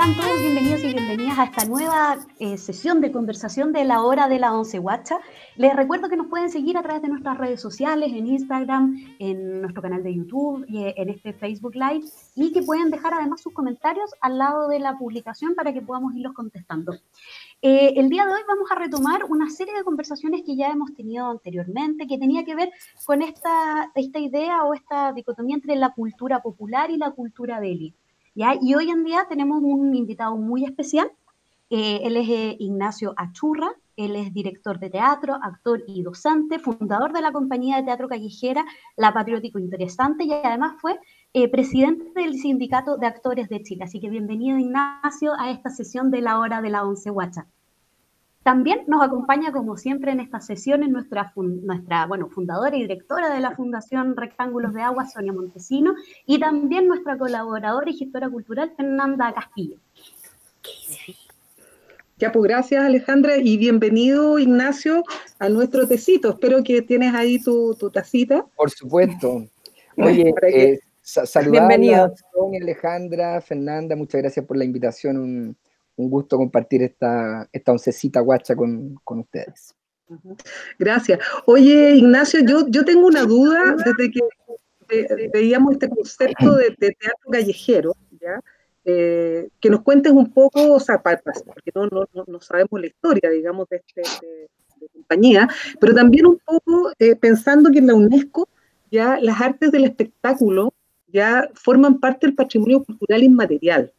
sean todos bienvenidos y bienvenidas a esta nueva eh, sesión de conversación de la hora de la once guacha. Les recuerdo que nos pueden seguir a través de nuestras redes sociales, en Instagram, en nuestro canal de YouTube y eh, en este Facebook Live, y que pueden dejar además sus comentarios al lado de la publicación para que podamos irlos contestando. Eh, el día de hoy vamos a retomar una serie de conversaciones que ya hemos tenido anteriormente, que tenía que ver con esta, idea o esta dicotomía entre la cultura popular y la cultura de. Y hoy en día tenemos un invitado muy especial. Él es eh, Ignacio Achurra, él es director de teatro, actor y docente, fundador de la compañía de teatro callejera La Patriótico Interesante y además fue eh, presidente del Sindicato de Actores de Chile. Así que bienvenido Ignacio a esta sesión de la hora de la once guacha. También nos acompaña, como siempre, en estas sesiones nuestra, nuestra bueno, fundadora y directora de la Fundación Rectángulos de Agua, Sonia Montesino, y también nuestra colaboradora y gestora cultural, Fernanda Castillo. Ya, pues gracias Alejandra y bienvenido Ignacio a nuestro tecito. Espero que tienes ahí tu, tacita. Por supuesto. Oye, eh, a Sonia, Alejandra, Fernanda, muchas gracias por la invitación un gusto compartir esta, esta oncecita guacha con, ustedes. Gracias. Oye, Ignacio, yo, yo tengo una duda desde que veíamos este concepto de, teatro callejero, ¿ya? Eh, que nos cuentes un poco, o sea, porque no, no, no sabemos la historia, digamos, de, este, compañía, pero también un poco eh, pensando que en la UNESCO ya las artes del espectáculo ya forman parte del patrimonio cultural inmaterial.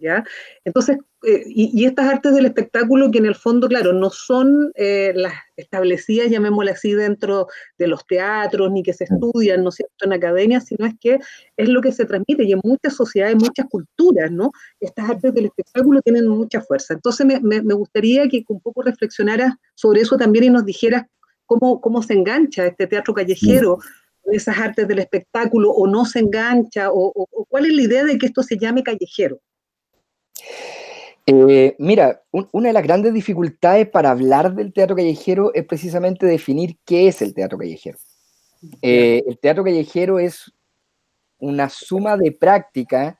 ¿Ya? Entonces, eh, y, estas artes del espectáculo que en el fondo, claro, no son eh, las establecidas, llamémoslas así, dentro de los teatros, ni que se estudian, ¿no es cierto?, en academias, sino es que es lo que se transmite y en muchas sociedades, muchas culturas, ¿no? Estas artes del espectáculo tienen mucha fuerza. Entonces, me, me, gustaría que un poco reflexionaras sobre eso también y nos dijeras cómo, cómo se engancha este teatro callejero esas artes del espectáculo, o no se engancha, o, o cuál es la idea de que esto se llame callejero. Eh, mira, una de las grandes dificultades para hablar del teatro callejero es precisamente definir qué es el teatro callejero. Eh, el teatro callejero es una suma de práctica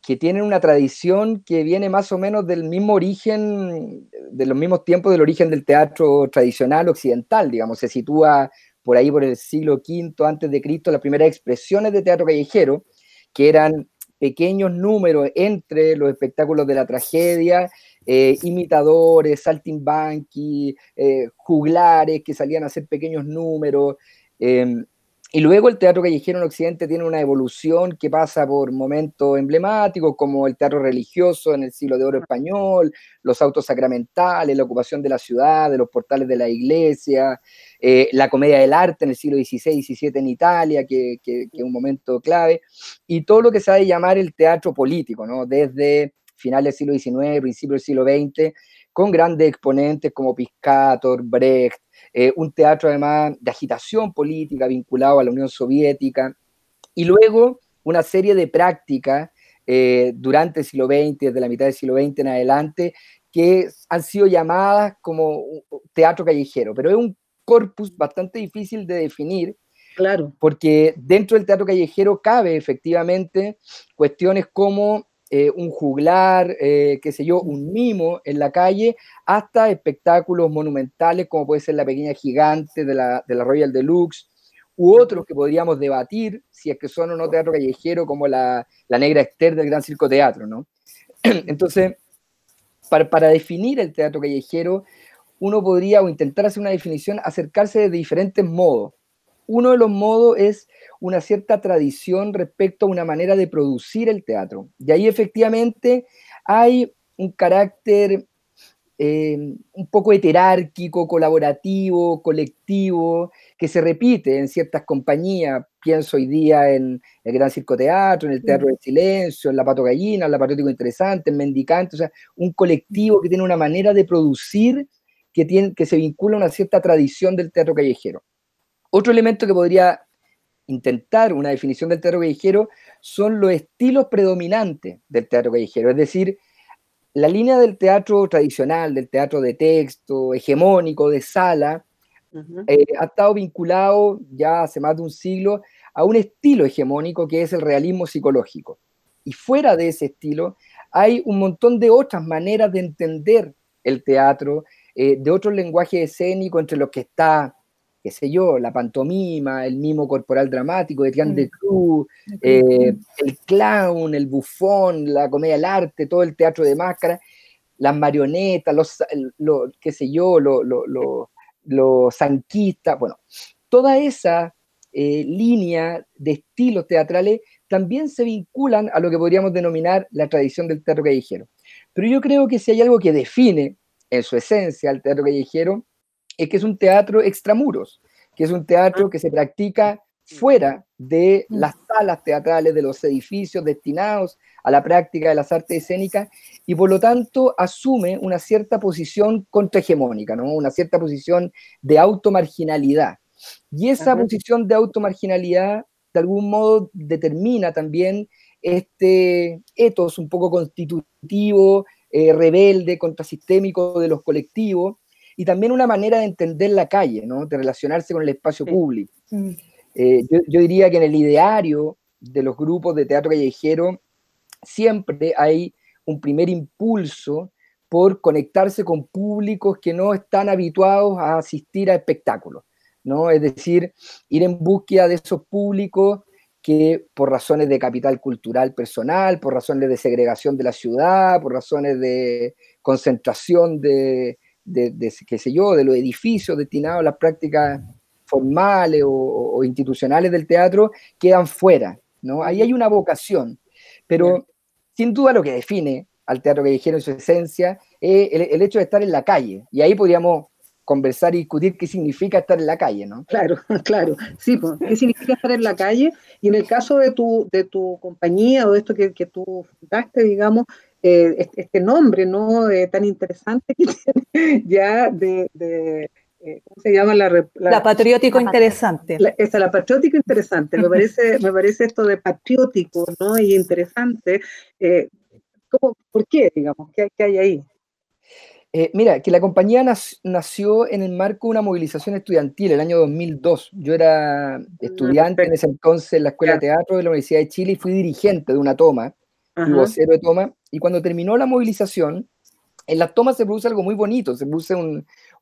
que tienen una tradición que viene más o menos del mismo origen, de los mismos tiempos del origen del teatro tradicional occidental, digamos, se sitúa por ahí por el siglo V antes de Cristo las primeras expresiones de teatro callejero, que eran pequeños números entre los espectáculos de la tragedia, eh, imitadores, saltimbanqui, eh, juglares que salían a hacer pequeños números. Em, y luego el teatro callejero en Occidente tiene una evolución que pasa por momentos emblemáticos como el teatro religioso en el siglo de oro español, los autos sacramentales, la ocupación de la ciudad, de los portales de la iglesia, eh, la comedia del arte en el siglo XVI XVII en Italia, que, es un momento clave, y todo lo que se ha de llamar el teatro político, ¿no? desde finales del siglo XIX, principios del siglo XX, con grandes exponentes como Piscator, Brecht, eh, un teatro además de agitación política vinculado a la Unión Soviética, y luego una serie de prácticas eh, durante el siglo XX, desde la mitad del siglo XX en adelante, que han sido llamadas como teatro callejero, pero es un corpus bastante difícil de definir, Claro. Porque dentro del teatro callejero cabe efectivamente cuestiones como eh, un juglar, eh, qué sé yo, un mimo en la calle, hasta espectáculos monumentales como puede ser la pequeña gigante de la, de la Royal Deluxe, u otros que podríamos debatir si es que son o no teatro callejero como la, la Negra Esther del Gran Circo Teatro, ¿no? Entonces, para, para, definir el teatro callejero, uno podría o intentar hacer una definición, acercarse de diferentes modos. Uno de los modos es una cierta tradición respecto a una manera de producir el teatro. Y ahí efectivamente hay un carácter eh, un poco heterárquico, colaborativo, colectivo, que se repite en ciertas compañías. Pienso hoy día en el Gran Circo Teatro, en el Teatro del Silencio, en La Pato Gallina, en La Patriótico Interesante, en Mendicante, o sea, un colectivo que tiene una manera de producir que, tiene, que se vincula a una cierta tradición del teatro callejero. Otro elemento que podría intentar una definición del teatro callejero son los estilos predominantes del teatro callejero, es decir, la línea del teatro tradicional, del teatro de texto, hegemónico, de sala, eh, ha estado vinculado ya hace más de un siglo a un estilo hegemónico que es el realismo psicológico. Y fuera de ese estilo hay un montón de otras maneras de entender el teatro, eh, de otros lenguajes escénicos entre los que está, qué sé yo, la pantomima, el mimo corporal dramático de Tian de Cruz, eh, el clown, el bufón, la comedia del arte, todo el teatro de máscara, las marionetas, los, qué sé yo, los, zanquistas, bueno, toda esa eh, línea de estilos teatrales también se vinculan a lo que podríamos denominar la tradición del teatro callejero. Pero yo creo que si hay algo que define en su esencia el teatro callejero, es que es un teatro extramuros, que es un teatro que se practica fuera de las salas teatrales, de los edificios destinados a la práctica de las artes escénicas, y por lo tanto asume una cierta posición contrahegemónica, ¿no? una cierta posición de automarginalidad. Y esa posición de automarginalidad de algún modo determina también este etos un poco constitutivo, eh, rebelde, contrasistémico de los colectivos, y también una manera de entender la calle, ¿no? de relacionarse con el espacio público. Mm. Eh, yo, diría que en el ideario de los grupos de teatro callejero siempre hay un primer impulso por conectarse con públicos que no están habituados a asistir a espectáculos. ¿no? Es decir, ir en búsqueda de esos públicos que por razones de capital cultural personal, por razones de segregación de la ciudad, por razones de concentración de, qué sé yo, de los edificios destinados a las prácticas formales o, institucionales del teatro, quedan fuera, ¿no? Ahí hay una vocación, pero sin duda lo que define al teatro callejero en su esencia es el hecho de estar en la calle, y ahí podríamos conversar y discutir qué significa estar en la calle, ¿no? Claro, claro, sí, pues, qué significa estar en la calle. Y en el caso de tu, de tu compañía o de esto que, que tú fundaste, digamos, eh, este, este, nombre, ¿no? Eh, tan interesante que tiene ya de, eh, ¿cómo se llama? La, la, patriótico interesante. esa, la patriótico interesante. Me parece, me parece esto de patriótico, ¿no? Y interesante. ¿cómo, ¿Por qué, digamos? ¿Qué, qué hay ahí? Eh, mira, que la compañía nació en el marco de una movilización estudiantil el año 2002. Yo era mm, estudiante en ese entonces en la Escuela de Teatro de la Universidad de Chile y fui dirigente de una toma, y vocero de toma. Y cuando terminó la movilización, en las tomas se produce algo muy bonito, se produce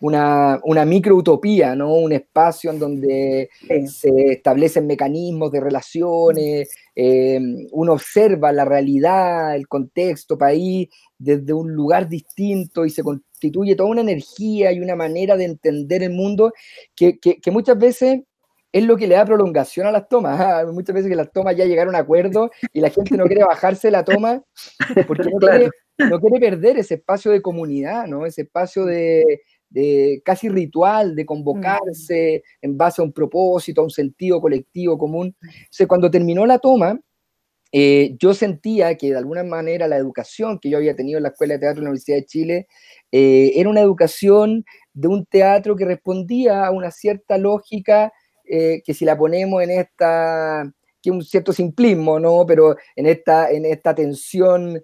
una, una microutopía, ¿no? Un espacio en donde se establecen mecanismos de relaciones, eh, uno observa la realidad, el contexto, país, desde un lugar distinto y se constituye toda una energía y una manera de entender el mundo que, muchas veces es lo que le da prolongación a las tomas. ¿ah? Muchas veces que las tomas ya llegaron a acuerdo y la gente no quiere bajarse la toma porque no, quiere, perder ese espacio de comunidad, ¿no? ese espacio de, casi ritual, de convocarse en base a un propósito, a un sentido colectivo común. O cuando terminó la toma, eh, yo sentía que de alguna manera la educación que yo había tenido en la Escuela de Teatro de la Universidad de Chile eh, era una educación de un teatro que respondía a una cierta lógica eh, que si la ponemos en esta, que un cierto simplismo, ¿no? Pero en esta, en esta tensión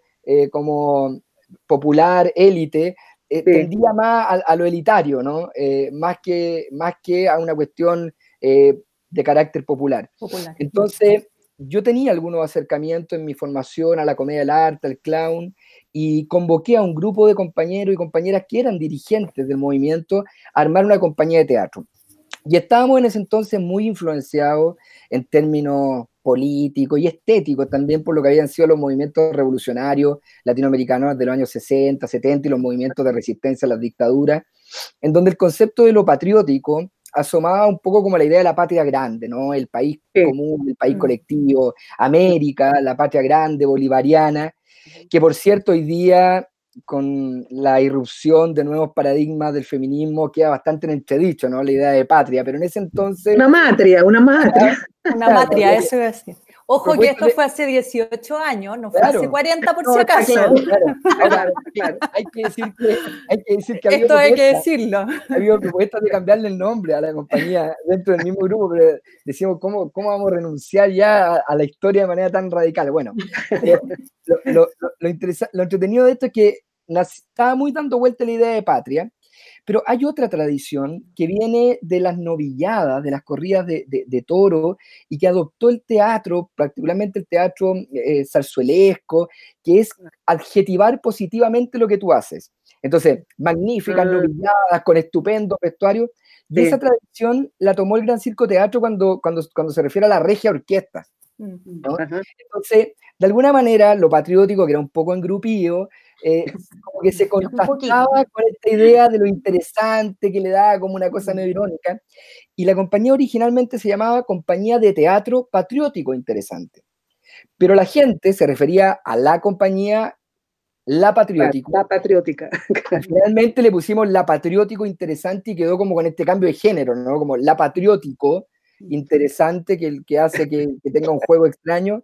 como popular, élite, tendía más a, lo elitario, ¿no? más, que, más que a una cuestión de carácter popular. popular. Entonces, yo tenía algunos acercamientos en mi formación a la comedia del arte, al clown, y convoqué a un grupo de compañeros y compañeras que eran dirigentes del movimiento a armar una compañía de teatro. Y estábamos en ese entonces muy influenciados en términos políticos y estéticos también por lo que habían sido los movimientos revolucionarios latinoamericanos de los años 60, 70 y los movimientos de resistencia a las dictaduras, en donde el concepto de lo patriótico asomaba un poco como la idea de la patria grande, ¿no? El país común, el país mm. colectivo, América, la patria grande, bolivariana, que por cierto hoy día con la irrupción de nuevos paradigmas del feminismo queda bastante en entredicho, ¿no? La idea de patria, pero en ese entonces... Una matria, una matria. Una matria, eso es así. Ojo que esto fue hace 18 años, no fue hace 40 por si acaso. Claro, claro, Hay que decir que, hay que, decir que Esto hay que decirlo. Había propuestas de cambiarle el nombre a la compañía dentro del mismo grupo, pero decíamos, ¿cómo, cómo vamos a renunciar ya a, la historia de manera tan radical? Bueno, eh, lo, lo, lo, entretenido de esto es que estaba muy dando vuelta la idea de patria, Pero hay otra tradición que viene de las novilladas, de las corridas de, toro, y que adoptó el teatro, particularmente el teatro eh, zarzuelesco, que es adjetivar positivamente lo que tú haces. Entonces, magníficas ah. novilladas, con estupendo vestuario. Y esa tradición la tomó el Gran Circo Teatro cuando, cuando, cuando se refiere a la regia orquesta. Entonces, de alguna manera, lo patriótico, que era un poco engrupido, eh, como que se contrastaba con esta idea de lo interesante que le da como una cosa medio irónica. Y la compañía originalmente se llamaba Compañía de Teatro Patriótico Interesante. Pero la gente se refería a la compañía La Patriótico. La, Patriótica. Finalmente le pusimos La Patriótico Interesante y quedó como con este cambio de género, ¿no? Como La Patriótico interesante que, que hace que, tenga un juego extraño.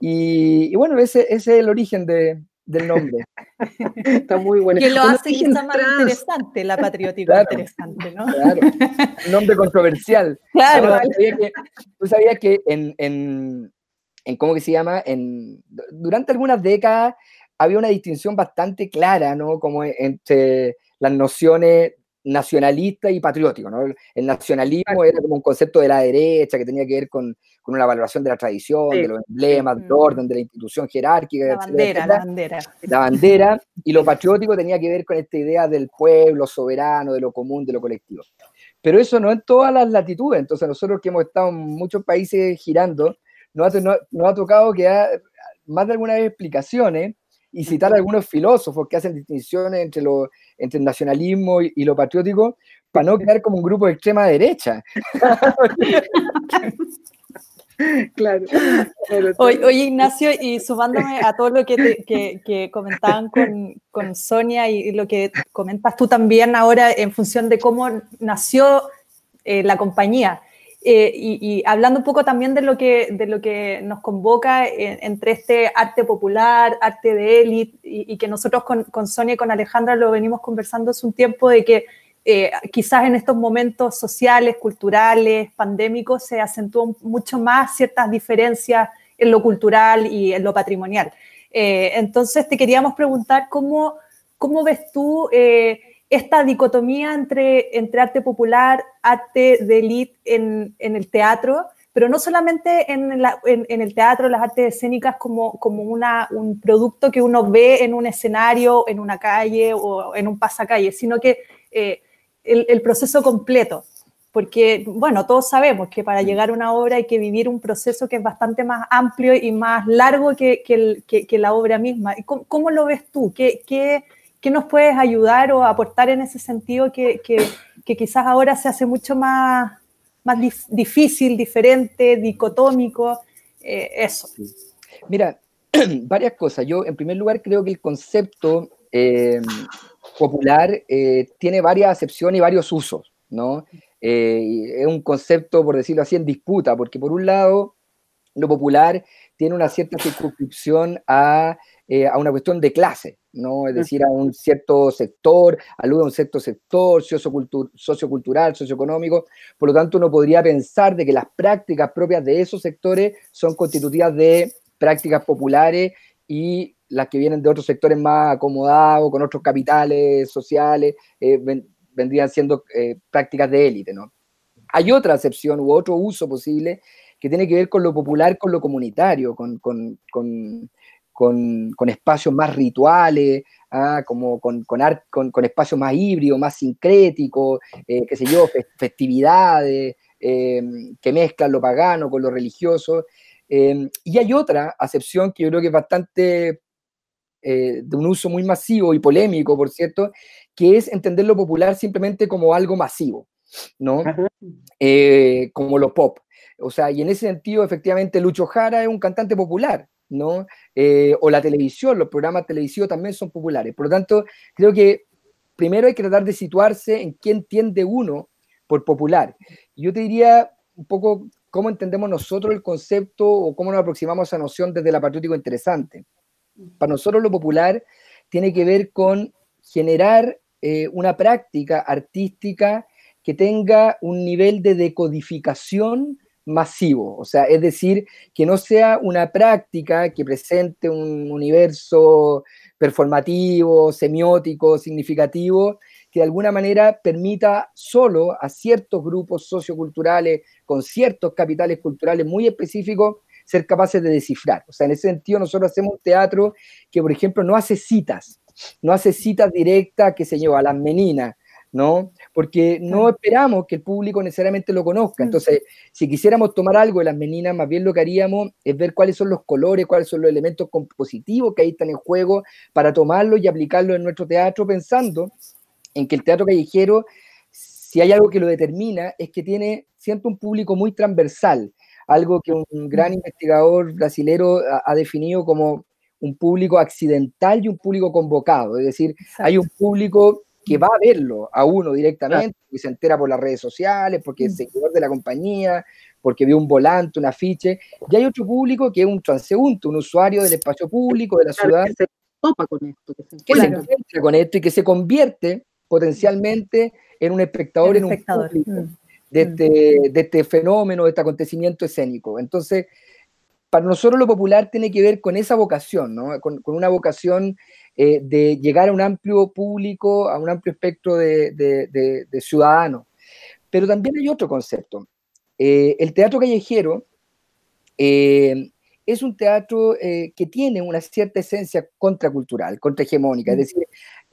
Y, bueno, ese, ese, es el origen de, del nombre. Está muy bueno. Que lo hace quizá más interesante, la patriótica interesante, ¿no? Claro, un nombre controversial. Claro. Tú sabías que, en, en, en, ¿cómo que se llama? En, durante algunas décadas había una distinción bastante clara, ¿no? Como entre las nociones nacionalista y patriótico. ¿no? El nacionalismo era como un concepto de la derecha que tenía que ver con, con una valoración de la tradición, de los emblemas, del orden, de la institución jerárquica. La bandera, la bandera. La bandera. Y lo patriótico tenía que ver con esta idea del pueblo soberano, de lo común, de lo colectivo. Pero eso no en todas las latitudes. Entonces nosotros que hemos estado en muchos países girando, nos ha, nos ha tocado que más de alguna vez explicaciones y citar a algunos filósofos que hacen distinciones entre, lo, entre el nacionalismo y, lo patriótico para no quedar como un grupo de extrema derecha. claro. Oye, Ignacio, y sumándome a todo lo que, que, comentaban con, con, Sonia y lo que comentas tú también ahora en función de cómo nació eh, la compañía. Eh, y, hablando un poco también de lo que, de lo que nos convoca entre este arte popular, arte de élite, y, que nosotros con, con, Sonia y con Alejandra lo venimos conversando hace un tiempo, de que eh, quizás en estos momentos sociales, culturales, pandémicos, se acentúan mucho más ciertas diferencias en lo cultural y en lo patrimonial. Eh, entonces, te queríamos preguntar cómo, cómo ves tú esta dicotomía entre, entre arte popular, arte de élite en, en, el teatro, pero no solamente en, la, en, el teatro, las artes escénicas como, como una, un producto que uno ve en un escenario, en una calle o en un pasacalle, sino que eh, el, el, proceso completo. Porque, bueno, todos sabemos que para llegar a una obra hay que vivir un proceso que es bastante más amplio y más largo que, que, que la obra misma. ¿Cómo, ¿Cómo, lo ves tú? ¿Qué, qué, ¿Qué nos puedes ayudar o aportar en ese sentido que, quizás ahora se hace mucho más, difícil, diferente, dicotómico? Eh, eso. Mira, varias cosas. Yo, en primer lugar, creo que el concepto eh, popular eh, tiene varias acepciones y varios usos, ¿no? es un concepto, por decirlo así, en disputa, porque por un lado, lo popular tiene una cierta circunscripción a, a una cuestión de clase, ¿no? Es decir, a un cierto sector, alude a un cierto sector sociocultural, socioeconómico. Por lo tanto, uno podría pensar de que las prácticas propias de esos sectores son constitutivas de prácticas populares y las que vienen de otros sectores más acomodados, con otros capitales sociales, eh, vendrían siendo eh, prácticas de élite, ¿no? Hay otra acepción u otro uso posible que tiene que ver con lo popular, con lo comunitario, con con, espacios más rituales, ¿ah? como con, con, espacios más híbridos, más sincréticos, eh, qué sé yo, festividades em, que mezclan lo pagano con lo religioso. Em, y hay otra acepción que yo creo que es bastante eh, de un uso muy masivo y polémico, por cierto, que es entender lo popular simplemente como algo masivo, ¿no? Eh, como lo pop. O sea, y en ese sentido, efectivamente, Lucho Jara es un cantante popular, ¿no? Eh, o la televisión, los programas televisivos también son populares. Por lo tanto, creo que primero hay que tratar de situarse en qué entiende uno por popular. Yo te diría un poco cómo entendemos nosotros el concepto o cómo nos aproximamos a esa noción desde la patriótico interesante. Para nosotros lo popular tiene que ver con generar eh, una práctica artística que tenga un nivel de decodificación masivo, o sea, es decir, que no sea una práctica que presente un universo performativo, semiótico, significativo, que de alguna manera permita solo a ciertos grupos socioculturales con ciertos capitales culturales muy específicos ser capaces de descifrar. O sea, en ese sentido nosotros hacemos un teatro que, por ejemplo, no hace citas, no hace citas directas, que se lleva a las meninas, ¿no? Porque no esperamos que el público necesariamente lo conozca. Entonces, si quisiéramos tomar algo de las meninas, más bien lo que haríamos es ver cuáles son los colores, cuáles son los elementos compositivos que ahí están en juego para tomarlos y aplicarlos en nuestro teatro, pensando en que el teatro callejero, si hay algo que lo determina, es que tiene, siempre un público muy transversal, algo que un gran investigador brasilero ha definido como un público accidental y un público convocado. Es decir, hay un público que va a verlo a uno directamente, que se entera por las redes sociales, porque es mm. seguidor de la compañía, porque vio un volante, un afiche, y hay otro público que es un transeúnte, un usuario del espacio público, de la ciudad. Que se topa con esto. Que se, encuentra con esto y que se convierte potencialmente en un espectador, en un público mm. de, este, de este fenómeno, de este acontecimiento escénico. Entonces, para nosotros lo popular tiene que ver con esa vocación, ¿no? con, con una vocación eh, de llegar a un amplio público, a un amplio espectro de, ciudadanos. Pero también hay otro concepto. Eh, el teatro callejero eh, es un teatro que tiene una cierta esencia contracultural, contrahegemónica, es mm.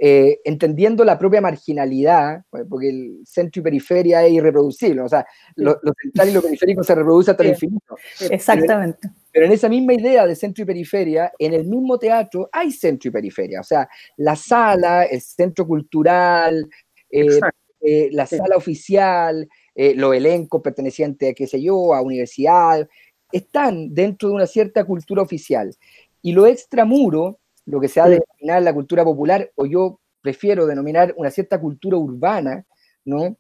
Decir, entendiendo la propia marginalidad, porque el centro y periferia es irreproducible, o sea, lo, central y lo periférico se reproduce hasta el infinito. Exactamente. Pero en esa misma idea de centro y periferia, en el mismo teatro hay centro y periferia. O sea, la sala, el centro cultural, eh, eh, la sala oficial, eh, los elencos pertenecientes, qué sé yo, a universidad, están dentro de una cierta cultura oficial. Y lo extramuro, lo que se ha de denominar la cultura popular, o yo prefiero denominar una cierta cultura urbana, ¿no?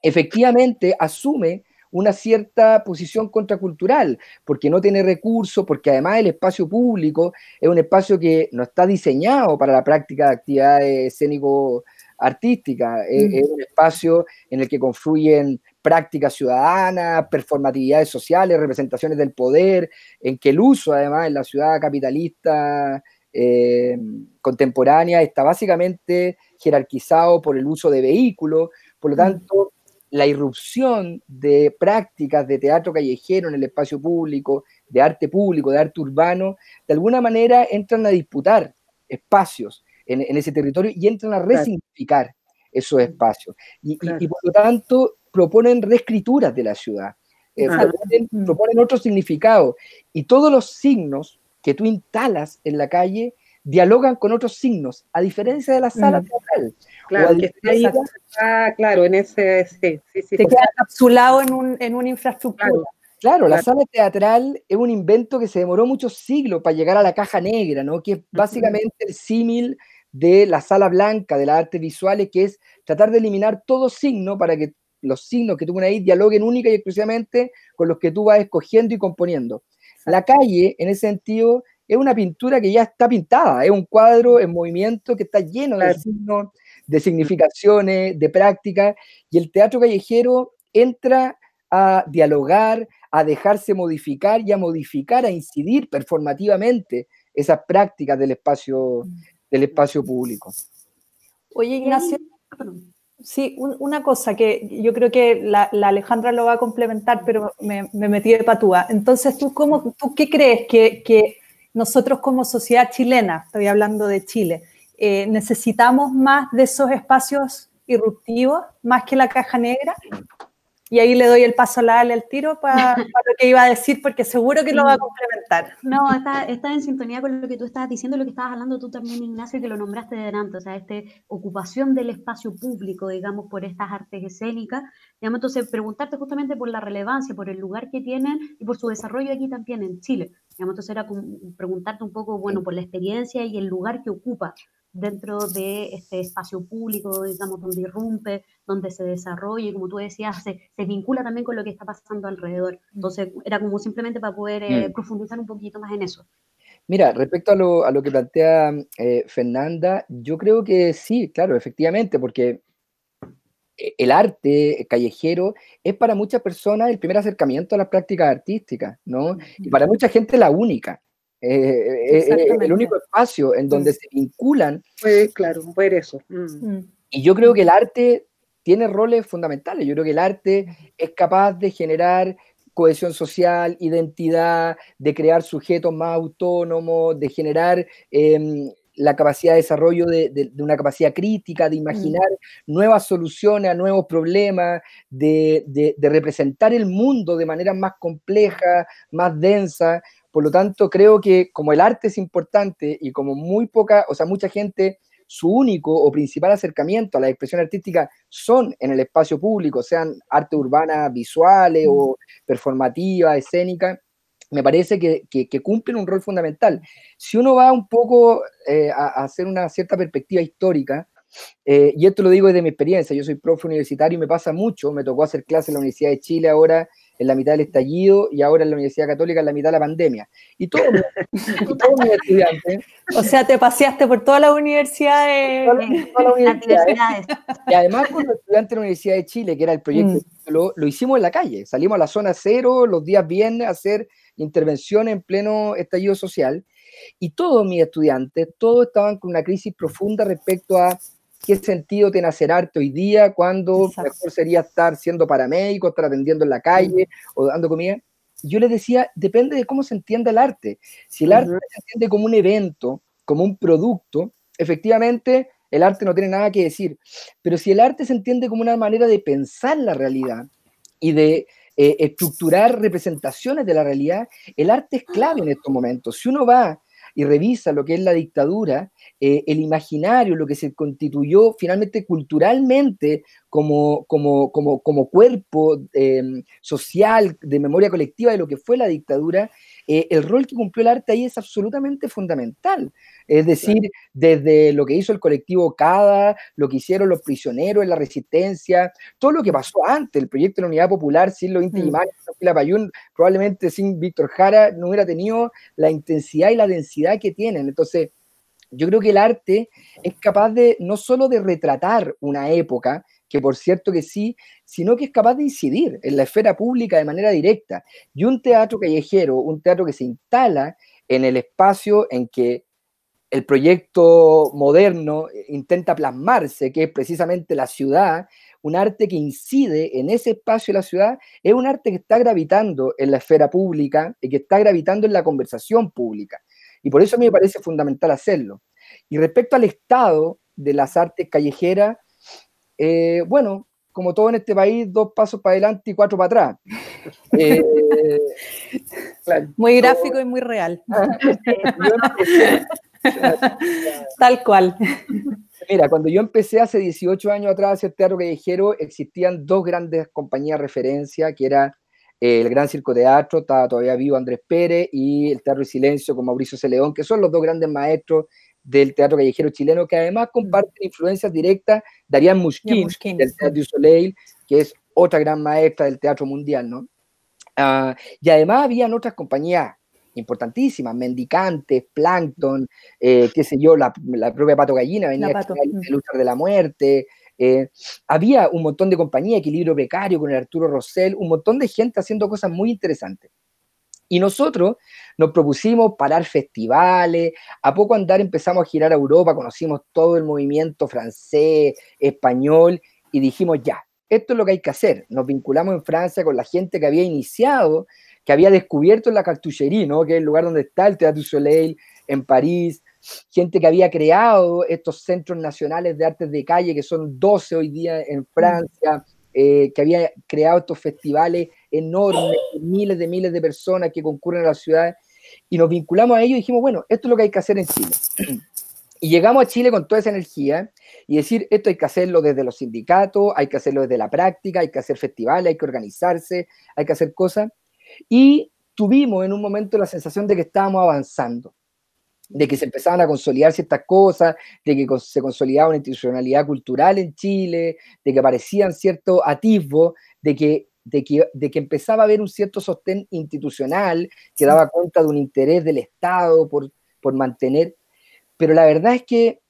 Efectivamente asume una cierta posición contracultural, porque no tiene recursos, porque además el espacio público es un espacio que no está diseñado para la práctica de actividades escénico-artísticas, es, mm. un espacio en el que confluyen prácticas ciudadanas, performatividades sociales, representaciones del poder, en que el uso además en la ciudad capitalista eh, contemporánea está básicamente jerarquizado por el uso de vehículos, por lo mm. tanto, la irrupción de prácticas de teatro callejero en el espacio público, de arte público, de arte urbano, de alguna manera entran a disputar espacios en, ese territorio y entran a resignificar esos espacios. Y, por lo tanto proponen reescrituras de la ciudad, eh, proponen, proponen otro significado. Y todos los signos que tú instalas en la calle dialogan con otros signos, a diferencia de la sala teatral. Claro, que está, claro, en ese, sí, sí, sí, Te queda encapsulado en, un, en una infraestructura. Claro. la sala teatral es un invento que se demoró muchos siglos para llegar a la caja negra, ¿no? Que es básicamente el símil de la sala blanca de las artes visuales, que es tratar de eliminar todo signo para que los signos que tú pones ahí dialoguen única y exclusivamente con los que tú vas escogiendo y componiendo. La calle, en ese sentido, es una pintura que ya está pintada, es un cuadro en movimiento que está lleno de signos, de significaciones, de prácticas, y el teatro callejero entra a dialogar, a dejarse modificar y a modificar, a incidir performativamente esas prácticas del espacio, del espacio público. Oye, Ignacio, sí, una cosa que yo creo que la, Alejandra lo va a complementar, pero me, metí de patúa. Entonces, ¿tú, cómo, tú qué crees que, que nosotros como sociedad chilena, estoy hablando de Chile, eh, necesitamos más de esos espacios irruptivos, más que la caja negra. Y ahí le doy el paso a la Ale al tiro para, lo que iba a decir, porque seguro que lo va a complementar. No, está, está, en sintonía con lo que tú estabas diciendo, lo que estabas hablando tú también, Ignacio, que lo nombraste de delante, o sea, esta ocupación del espacio público, digamos, por estas artes escénicas. Digamos, entonces, preguntarte justamente por la relevancia, por el lugar que tienen y por su desarrollo aquí también en Chile. Digamos, entonces era preguntarte un poco, bueno, por la experiencia y el lugar que ocupa dentro de este espacio público, digamos, donde irrumpe, donde se desarrolla y como tú decías, se, se, vincula también con lo que está pasando alrededor. Mm. Entonces, era como simplemente para poder eh, mm. profundizar un poquito más en eso. Mira, respecto a lo, a lo que plantea eh, Fernanda, yo creo que sí, claro, efectivamente, porque eh, el arte callejero es para muchas personas el primer acercamiento a las prácticas artísticas, ¿no? Y para mucha gente la única. Eh, eh, el único espacio en donde se vinculan. Puede, claro, ver eso. Mm. Mm. Y yo creo que el arte tiene roles fundamentales. Yo creo que el arte es capaz de generar cohesión social, identidad, de crear sujetos más autónomos, de generar em, la capacidad de desarrollo de, una capacidad crítica, de imaginar nuevas soluciones a nuevos problemas, de, de, representar el mundo de manera más compleja, más densa. Por lo tanto, creo que como el arte es importante y como muy poca, o sea, mucha gente su único o principal acercamiento a la expresión artística son en el espacio público, sean arte urbana visuales o performativa, escénica, me parece que, cumplen un rol fundamental. Si uno va un poco eh, a, hacer una cierta perspectiva histórica, eh, y esto lo digo desde mi experiencia, yo soy profe universitario y me pasa mucho, me tocó hacer clases en la Universidad de Chile ahora en la mitad del estallido y ahora en la Universidad Católica en la mitad de la pandemia. Y todos mis estudiantes... O sea, te paseaste por todas las universidades. Y además con los estudiantes de la Universidad de Chile, que era el proyecto, mm. lo, lo, hicimos en la calle. Salimos a la zona cero los días viernes a hacer intervención en pleno estallido social. Y todos mis estudiantes, todos estaban con una crisis profunda respecto a ¿Qué sentido tiene hacer arte hoy día cuando mejor sería estar siendo paramédico, estar atendiendo en la calle o dando comida? Yo les decía, depende de cómo se entiende el arte. Si el arte se entiende como un evento, como un producto, efectivamente el arte no tiene nada que decir. Pero si el arte se entiende como una manera de pensar la realidad y de eh, estructurar representaciones de la realidad, el arte es clave en estos momentos. Si uno va y revisa lo que es la dictadura, eh, el imaginario, lo que se constituyó finalmente culturalmente como, como, como, como cuerpo em, social de memoria colectiva de lo que fue la dictadura, eh, el rol que cumplió el arte ahí es absolutamente fundamental. Es decir, desde lo que hizo el colectivo CADA, lo que hicieron los prisioneros en la resistencia, todo lo que pasó antes, el proyecto de la Unidad Popular, sin los Inti mm. probablemente sin Víctor Jara no hubiera tenido la intensidad y la densidad que tienen. Entonces, yo creo que el arte es capaz de no solo de retratar una época, que por cierto que sí, sino que es capaz de incidir en la esfera pública de manera directa. Y un teatro callejero, un teatro que se instala en el espacio en que el proyecto moderno intenta plasmarse, que es precisamente la ciudad, un arte que incide en ese espacio de la ciudad, es un arte que está gravitando en la esfera pública y que está gravitando en la conversación pública. Y por eso a mí me parece fundamental hacerlo. Y respecto al estado de las artes callejeras, eh, bueno, como todo en este país, dos pasos para adelante y cuatro para atrás. Eh, muy gráfico y muy real. Tal cual. Mira, cuando yo empecé hace 18 años atrás a hacer teatro callejero, existían dos grandes compañías de referencia, que era eh, el Gran Circo Teatro, estaba todavía vivo Andrés Pérez, y el Teatro y Silencio con Mauricio Celeón, que son los dos grandes maestros del teatro callejero chileno, que además comparten influencias directas de Ariane Mushkin, del Teatro du Soleil, que es otra gran maestra del teatro mundial, ¿no? Ah, y además habían otras compañías importantísimas, Mendicantes, Plankton, eh, qué sé yo, la, propia Pato Gallina, venía a el de la Muerte, eh, había un montón de compañía, Equilibrio Precario con el Arturo Rosell, un montón de gente haciendo cosas muy interesantes. Y nosotros nos propusimos parar festivales, a poco andar empezamos a girar a Europa, conocimos todo el movimiento francés, español, y dijimos, ya, esto es lo que hay que hacer. Nos vinculamos en Francia con la gente que había iniciado, que había descubierto la Cartucherie, ¿no? que es el lugar donde está el Teatro Soleil, en París, gente que había creado estos centros nacionales de artes de calle, que son 12 hoy día en Francia, eh, que había creado estos festivales enormes, miles de miles de personas que concurren a la ciudad, y nos vinculamos a ellos y dijimos, bueno, esto es lo que hay que hacer en Chile. Y llegamos a Chile con toda esa energía y decir, esto hay que hacerlo desde los sindicatos, hay que hacerlo desde la práctica, hay que hacer festivales, hay que organizarse, hay que hacer cosas. Y tuvimos en un momento la sensación de que estábamos avanzando de que se empezaban a consolidar ciertas cosas, de que se consolidaba una institucionalidad cultural en Chile, de que aparecían ciertos atisbos, de que, de, que, de que empezaba a haber un cierto sostén institucional que daba cuenta de un interés del Estado por, por mantener. Pero la verdad es que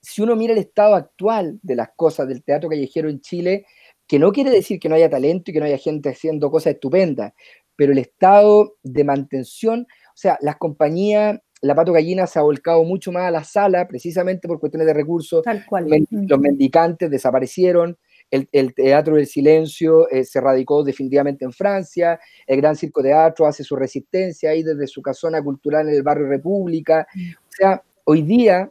si uno mira el estado actual de las cosas del teatro callejero en Chile, que no quiere decir que no haya talento y que no haya gente haciendo cosas estupendas, pero el estado de mantención, o sea, las compañías la Pato Gallina se ha volcado mucho más a la sala, precisamente por cuestiones de recursos. Tal cual. Los mendicantes desaparecieron, el, Teatro del Silencio eh, se radicó definitivamente en Francia, el Gran Circo Teatro hace su resistencia ahí desde su casona cultural en el barrio República. O sea, hoy día,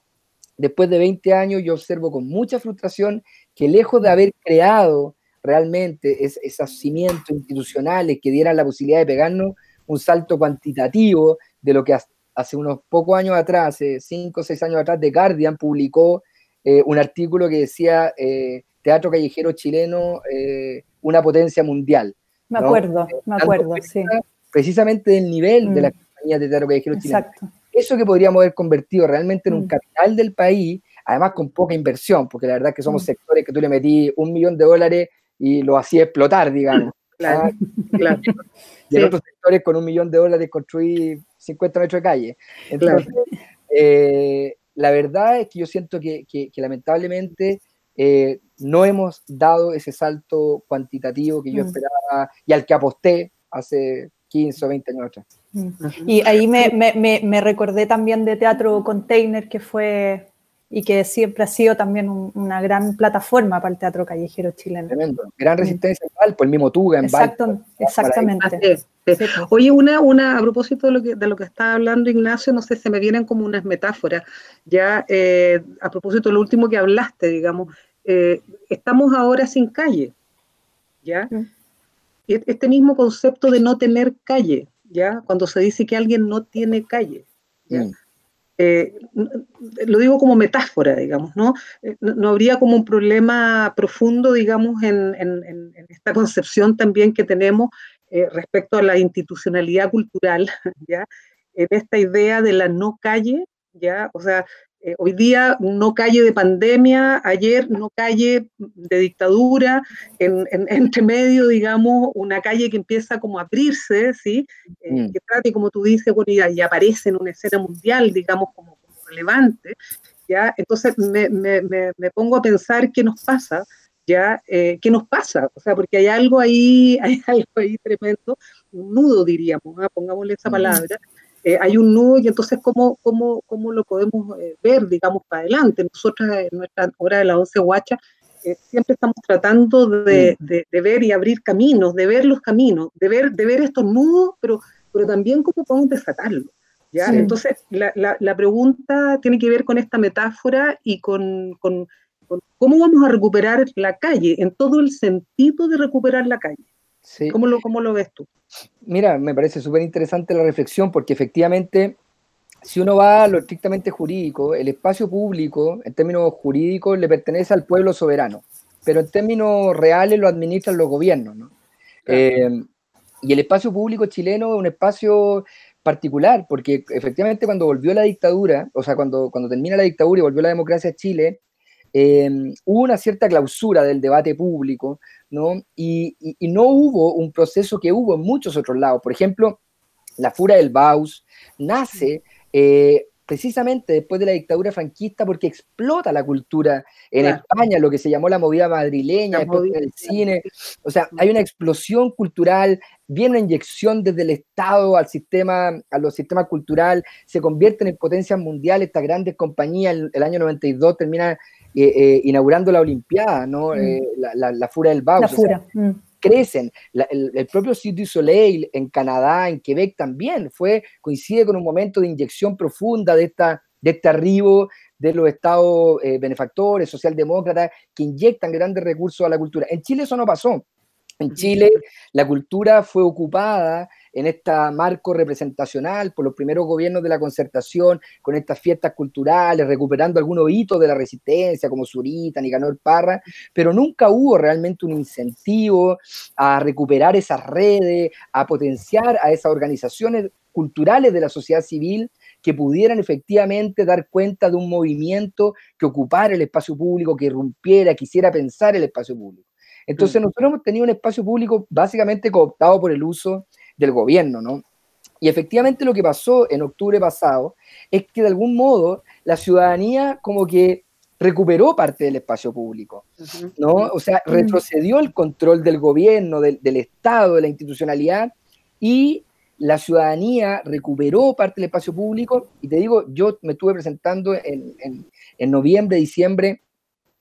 después de 20 años, yo observo con mucha frustración que lejos de haber creado realmente esos cimientos institucionales que dieran la posibilidad de pegarnos un salto cuantitativo de lo que hace unos pocos años atrás, hace 5 o 6 años atrás, The Guardian publicó eh, un artículo que decía eh, teatro callejero chileno eh, una potencia mundial. Me acuerdo, me acuerdo, sí. Precisamente del nivel de las mm. compañías de teatro callejero chileno. Eso que podríamos haber convertido realmente en un mm. capital del país, además con poca inversión, porque la verdad es que somos mm. sectores que tú le metí un millón de dólares y lo hacía explotar, digamos. Claro, ah, claro. Y en otros sectores con un millón de dólares construí 50 metros de calle. Entonces, eh, la verdad es que yo siento que, que, lamentablemente eh, no hemos dado ese salto cuantitativo que yo mm. esperaba y al que aposté hace 15 o 20 años atrás. Mm. Y ahí me, me, me, recordé también de Teatro Container, que fue y que siempre ha sido también una gran plataforma para el teatro callejero chileno. Tremendo. Gran resistencia en Valpo, el mismo Tuga en Exacto, Exactamente. Pues. Oye, una, una, a propósito de lo, que, de lo que está hablando Ignacio, no sé, se me vienen como unas metáforas. Ya, eh, a propósito de lo último que hablaste, digamos, eh, estamos ahora sin calle, ¿ya? Mm. Este mismo concepto de no tener calle, ¿ya? Cuando se dice que alguien no tiene calle, ¿ya? Mm. Eh, lo digo como metáfora, digamos, ¿no? Eh, ¿no? habría como un problema profundo, digamos, en, esta concepción también que tenemos eh, respecto a la institucionalidad cultural, ¿ya? En esta idea de la no calle, ¿ya? O sea, eh, hoy día no calle de pandemia, ayer no calle de dictadura, en, entre medio, digamos, una calle que empieza como a abrirse, ¿sí? Eh, mm. Que trate, como tú dices, bueno, y, aparece en una escena mundial, digamos, como, relevante, ¿ya? Entonces me, me, me, pongo a pensar qué nos pasa, ¿ya? Eh, ¿Qué nos pasa? O sea, porque hay algo ahí, hay algo ahí tremendo, un nudo, diríamos, ¿ah? pongámosle esa mm. Eh, hay un nudo y entonces cómo, cómo, cómo lo podemos eh, ver, digamos, para adelante. Nosotros en nuestra hora de la once guacha eh, siempre estamos tratando de, de, ver y abrir caminos, de ver los caminos, de ver, de ver estos nudos, pero, pero también cómo podemos desatarlos. ¿ya? Entonces, la, la, la, pregunta tiene que ver con esta metáfora y con, con, con, cómo vamos a recuperar la calle, en todo el sentido de recuperar la calle. Sí. ¿Cómo, lo, ¿Cómo lo ves tú? Mira, me parece súper interesante la reflexión porque efectivamente, si uno va a lo estrictamente jurídico, el espacio público, en términos jurídicos, le pertenece al pueblo soberano, pero en términos reales lo administran los gobiernos. ¿no? Eh, y el espacio público chileno es un espacio particular, porque efectivamente cuando volvió la dictadura, o sea, cuando, cuando termina la dictadura y volvió la democracia a Chile, eh, hubo una cierta clausura del debate público, ¿no? Y, no hubo un proceso que hubo en muchos otros lados. Por ejemplo, la Fura del Baus nace eh, precisamente después de la dictadura franquista porque explota la cultura en España, lo que se llamó la movida madrileña, el cine. O sea, hay una explosión cultural, viene una inyección desde el Estado al sistema, a los sistemas culturales, se convierten en potencias mundiales, estas grandes compañías, el, el año 92 termina eh, eh, inaugurando la Olimpiada, ¿no? Mm. Eh, la, la, Fura del Baus. Mm. Crecen. el, propio Cirque du Soleil en Canadá, en Quebec también, fue, coincide con un momento de inyección profunda de, esta, de este arribo de los estados benefactores, socialdemócratas, que inyectan grandes recursos a la cultura. En Chile eso no pasó. En Chile la cultura fue ocupada en este marco representacional por los primeros gobiernos de la concertación, con estas fiestas culturales, recuperando algunos hitos de la resistencia, como Zurita, Nicanor Parra, pero nunca hubo realmente un incentivo a recuperar esas redes, a potenciar a esas organizaciones culturales de la sociedad civil que pudieran efectivamente dar cuenta de un movimiento que ocupara el espacio público, que irrumpiera, quisiera pensar el espacio público. Entonces mm. nosotros hemos tenido un espacio público básicamente cooptado por el uso del gobierno, ¿no? Y efectivamente lo que pasó en octubre pasado es que de algún modo la ciudadanía como que recuperó parte del espacio público, ¿no? O sea, retrocedió el control del gobierno, del, Estado, de la institucionalidad y la ciudadanía recuperó parte del espacio público y te digo, yo me estuve presentando en, en, noviembre, diciembre,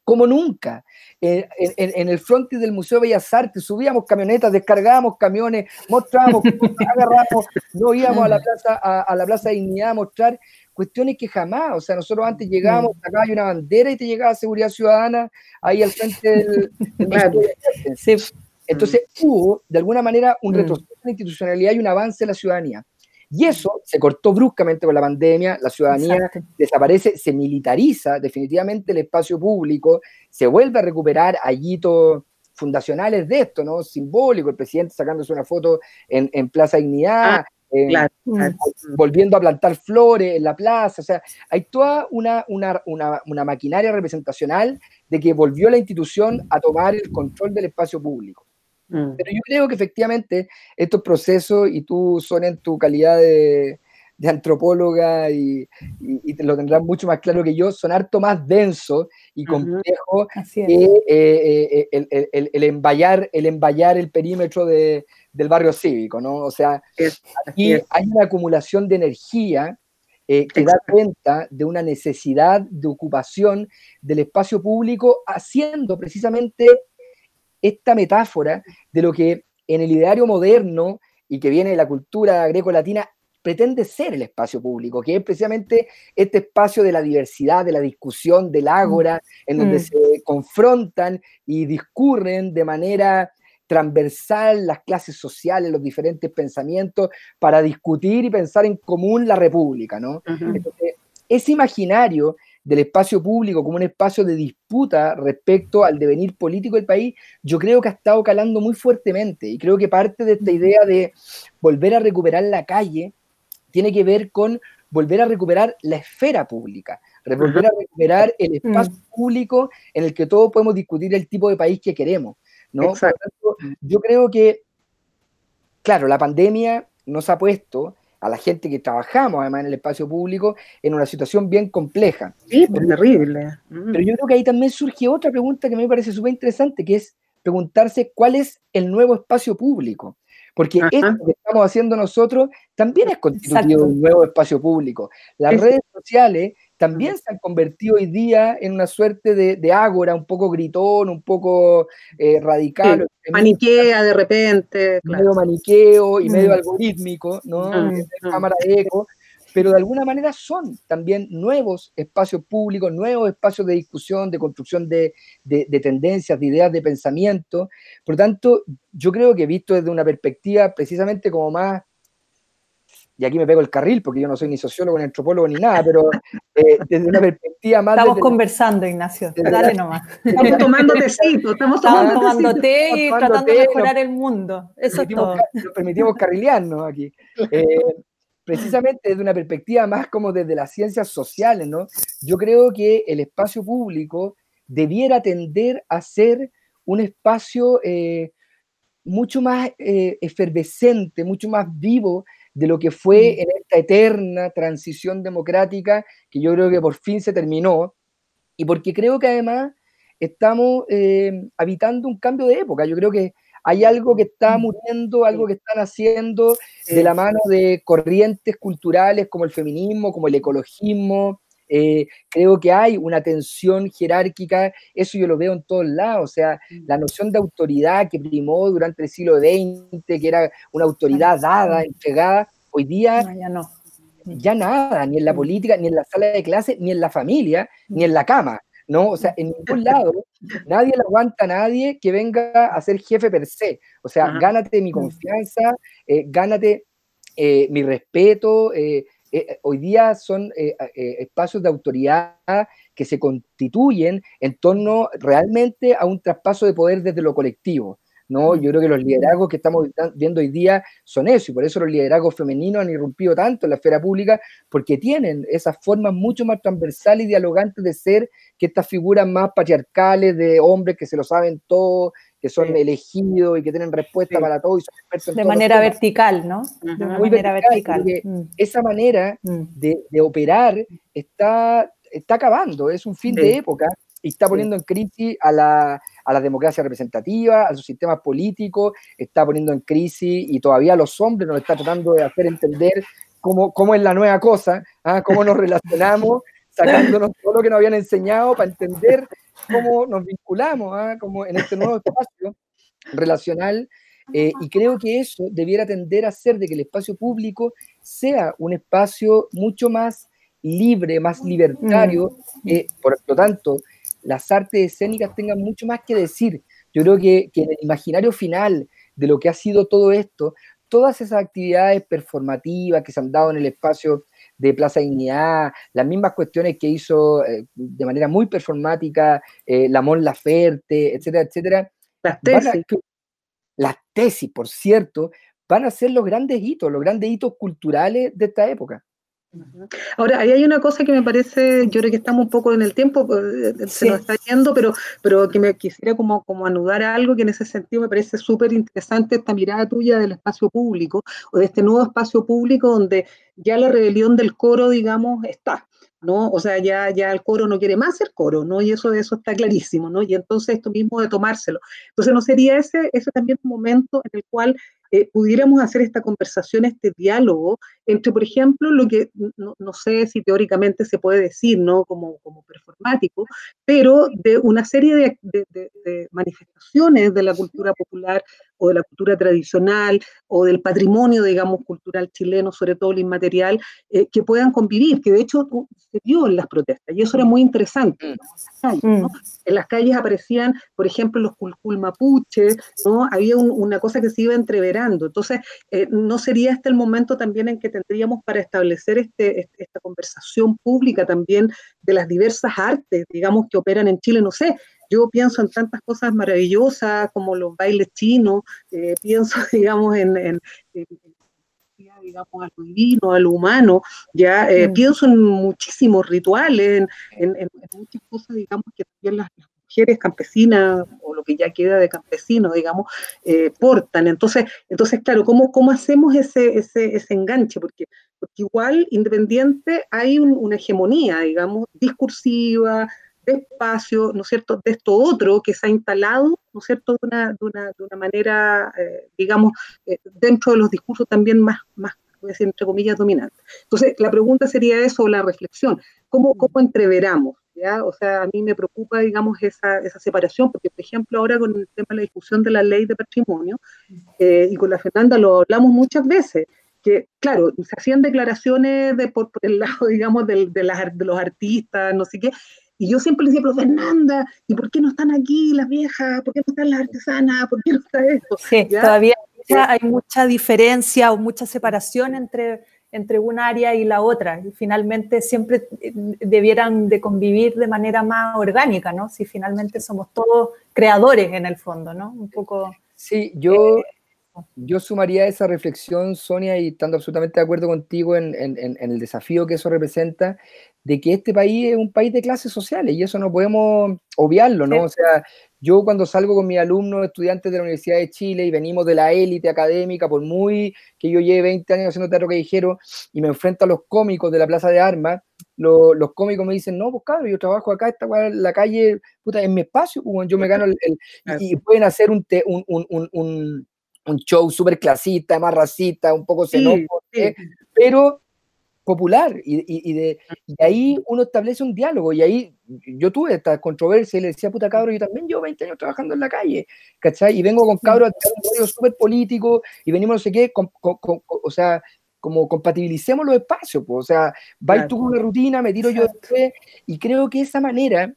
como nunca. En, en, el frontis del Museo de Bellas Artes subíamos camionetas, descargábamos camiones, mostrábamos, agarramos, no íbamos a la plaza, a, la plaza de Dignidad a mostrar cuestiones que jamás, o sea, nosotros antes llegábamos, acá hay una bandera y te llegaba Seguridad Ciudadana ahí al frente del. Entonces hubo, de alguna manera, un retroceso en la institucionalidad y un avance en la ciudadanía. Y eso se cortó bruscamente con la pandemia, la ciudadanía desaparece, se militariza definitivamente el espacio público, se vuelve a recuperar hallitos fundacionales de esto, ¿no? Simbólico, el presidente sacándose una foto en, en Plaza Dignidad, ah, volviendo a plantar flores en la plaza, o sea, hay toda una, una, una, una maquinaria representacional de que volvió la institución a tomar el control del espacio público. Mm. Pero yo creo que efectivamente estos procesos, y tú son en tu calidad de, antropóloga y, te lo tendrás mucho más claro que yo, son harto más densos y complejos que eh, eh, eh, el, el, emballar, el emballar el perímetro del barrio cívico, ¿no? O sea, aquí hay una acumulación de energía que da cuenta de una necesidad de ocupación del espacio público, haciendo precisamente esta metáfora de lo que en el ideario moderno y que viene de la cultura greco-latina pretende ser el espacio público, que es precisamente este espacio de la diversidad, de la discusión, del ágora, en donde mm. se confrontan y discurren de manera transversal las clases sociales, los diferentes pensamientos, para discutir y pensar en común la república, ¿no? Entonces, ese imaginario del espacio público como un espacio de disputa respecto al devenir político del país, yo creo que ha estado calando muy fuertemente y creo que parte de esta idea de volver a recuperar la calle tiene que ver con volver a recuperar la esfera pública, volver a recuperar el espacio mm. público en el que todos podemos discutir el tipo de país que queremos. ¿no? yo creo que, claro, la pandemia nos ha puesto a la gente que trabajamos además en el espacio público en una situación bien compleja. Sí, pues terrible. Pero yo creo que ahí también surge otra pregunta que me parece súper interesante, que es preguntarse cuál es el nuevo espacio público. Porque esto que estamos haciendo nosotros también es constitutivo de un nuevo espacio público. Las redes sociales también se han convertido hoy día en una suerte de, ágora, un poco gritón, un poco eh, radical. maniquea de repente. Medio maniqueo y medio algorítmico, ¿no? Mm, mm. cámara de eco, pero de alguna manera son también nuevos espacios públicos, nuevos espacios de discusión, de construcción de, de tendencias, de ideas, de pensamiento. Por lo tanto, yo creo que visto desde una perspectiva precisamente como más y aquí me pego el carril porque yo no soy ni sociólogo, ni antropólogo, ni nada, pero eh, desde una perspectiva más... Estamos conversando, Ignacio, dale nomás. Estamos tomando tecito, estamos tomando, té y tratando de mejorar el mundo. Eso es todo. Nos permitimos carrilearnos aquí. Eh, precisamente desde una perspectiva más como desde las ciencias sociales, ¿no? Yo creo que el espacio público debiera tender a ser un espacio eh, mucho más efervescente, mucho más vivo, de lo que fue mm. en esta eterna transición democrática que yo creo que por fin se terminó, y porque creo que además estamos eh, habitando un cambio de época. Yo creo que hay algo que está mm. muriendo, algo que están haciendo de la mano de corrientes culturales como el feminismo, como el ecologismo, eh, creo que hay una tensión jerárquica, eso yo lo veo en todos lados, o sea, mm. la noción de autoridad que primó durante el siglo XX, que era una autoridad dada, entregada, hoy día ya no. Ya nada, ni en la mm. política, ni en la sala de clase, ni en la familia, ni en la cama. ¿no? O sea, en ningún lado nadie le aguanta a nadie que venga a ser jefe per se. O sea, gánate mi mm. confianza, eh, gánate eh, mi respeto, eh, eh, eh, hoy día son eh, espacios de autoridad que se constituyen en torno realmente a un traspaso de poder desde lo colectivo. ¿no? Yo creo que los liderazgos que estamos viendo hoy día son eso, y por eso los liderazgos femeninos han irrumpido tanto en la esfera pública, porque tienen esas formas mucho más transversales y dialogantes de ser que estas figuras más patriarcales de hombres que se lo saben todo, que son elegidos y que tienen respuesta para todo y son De manera vertical, ¿no? De manera vertical. Mm. Esa manera mm. de, operar está, está acabando, es un fin de época y está poniendo en crisis a la, a la democracia representativa, a sus sistemas políticos, está poniendo en crisis y todavía los hombres nos está tratando de hacer entender cómo, cómo es la nueva cosa, ¿ah? cómo nos relacionamos, sacándonos todo lo que nos habían enseñado para entender cómo nos vinculamos ¿ah? como en este nuevo espacio relacional. Eh, y creo que eso debiera tender a ser de que el espacio público sea un espacio mucho más libre, más libertario, mm. eh, por lo tanto, las artes escénicas tengan mucho más que decir. Yo creo que, que, en el imaginario final de lo que ha sido todo esto, todas esas actividades performativas que se han dado en el espacio de Plaza Dignidad, las mismas cuestiones que hizo eh, de manera muy performática eh, la Mon Laferte, etcétera, etcétera. Las tesis. las tesis, por cierto, van a ser los grandes hitos, los grandes hitos culturales de esta época. Ahora, ahí hay una cosa que me parece, yo creo que estamos un poco en el tiempo, pues, eh, se nos está yendo, pero, pero que me quisiera como, como anudar a algo que en ese sentido me parece súper interesante esta mirada tuya del espacio público, o de este nuevo espacio público donde ya la rebelión del coro, digamos, está. ¿no? O sea, ya, ya el coro no quiere más ser coro, ¿no? Y eso, eso está clarísimo, ¿no? Y entonces esto mismo de tomárselo. Entonces, ¿no sería ese, ese también un momento en el cual eh, pudiéramos hacer esta conversación, este diálogo entre, por ejemplo, lo que no, sé si teóricamente se puede decir, ¿no? Como, como performático, pero de una serie de, de, manifestaciones de la cultura popular o de la cultura tradicional o del patrimonio, digamos, cultural chileno, sobre todo el inmaterial, eh, que puedan convivir, que de hecho se dio en las protestas, y eso era muy interesante. Mm. En las calles aparecían, por ejemplo, los culcul mapuche, ¿no? Había una cosa que se iba entreverando. Entonces, eh, ¿no sería este el momento también en que tendríamos para establecer este, este, esta conversación pública también de las diversas artes, digamos, que operan en Chile? No sé, yo pienso en tantas cosas maravillosas como los bailes chinos, eh, pienso, digamos, en, en, digamos, a lo divino, a lo humano, ya eh, mm. pienso en muchísimos rituales, en, en, muchas cosas, digamos, que también las, mujeres campesinas o lo que ya queda de campesinos, digamos, eh, portan. Entonces, entonces claro, ¿cómo, cómo hacemos ese, ese, ese enganche? Porque, porque igual, independiente, hay una hegemonía, digamos, discursiva, de espacio, ¿no es cierto?, de esto otro que se ha instalado, ¿no es cierto?, de una, de una, de una manera, eh, digamos, eh, dentro de los discursos también más, más, voy a decir, entre comillas, dominantes. Entonces, la pregunta sería eso, la reflexión, ¿cómo, cómo entreveramos? ¿Ya? O sea, a mí me preocupa, digamos, esa, esa separación, porque, por ejemplo, ahora con el tema de la discusión de la ley de patrimonio, eh, y con la Fernanda lo hablamos muchas veces, que, claro, se hacían declaraciones de por, el lado, digamos, de, de, las, de los artistas, no sé qué, y yo siempre le decía, pero Fernanda, ¿y por qué no están aquí las viejas? ¿Por qué no están las artesanas? ¿Por qué no está esto? Sí, todavía hay mucha diferencia o mucha separación entre, entre un área y la otra. Y finalmente siempre eh, debieran de convivir de manera más orgánica, ¿no? Si finalmente somos todos creadores en el fondo, ¿no? Un poco... Sí, yo... Eh, yo sumaría esa reflexión, Sonia, y estando absolutamente de acuerdo contigo en, en, en, el desafío que eso representa, de que este país es un país de clases sociales y eso no podemos obviarlo, ¿no? O sea, yo cuando salgo con mis alumnos, estudiantes de la Universidad de Chile y venimos de la élite académica, por muy que yo lleve 20 años haciendo teatro callejero y me enfrento a los cómicos de la Plaza de Armas, los cómicos me dicen, no, pues claro, yo trabajo acá, esta la calle, puta, en mi espacio, pues, yo me gano el, y, pueden hacer un, un, un, un, un show súper clasista, más racista, un poco xenófobo, ¿eh? pero popular y, de, ahí uno establece un diálogo y ahí yo tuve esta controversia y le decía, puta cabro, yo también llevo 20 años trabajando en la calle, ¿cachai? Y vengo con cabros a un rollo súper político y venimos no sé qué, o sea, como compatibilicemos los espacios, o sea, vais tú con una rutina, me tiro yo después, y creo que esa manera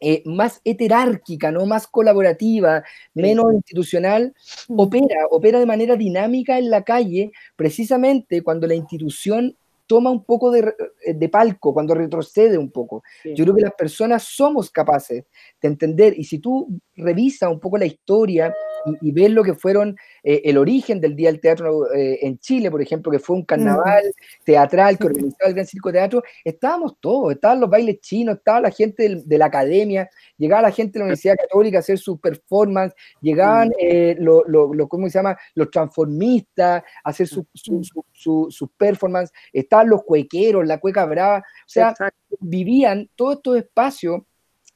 eh, más heterárquica, ¿no? más colaborativa, menos institucional, mm. opera, opera de manera dinámica en la calle, precisamente cuando la institución toma un poco de, de palco, cuando retrocede un poco. Yo creo que las personas somos capaces de entender, y si tú revisas un poco la historia y, ves lo que fueron eh, el origen del Día del Teatro eh, en Chile, por ejemplo, que fue un carnaval teatral que organizaba el Gran Circo Teatro, estábamos todos, estaban los bailes chinos, estaba la gente de la academia, llegaba la gente de la Universidad Católica a hacer sus performance, llegaban los, lo, ¿cómo se llama? Los transformistas a hacer sus su, su, performance, estaban los cuequeros, la cueca brava, o sea, vivían todos estos espacios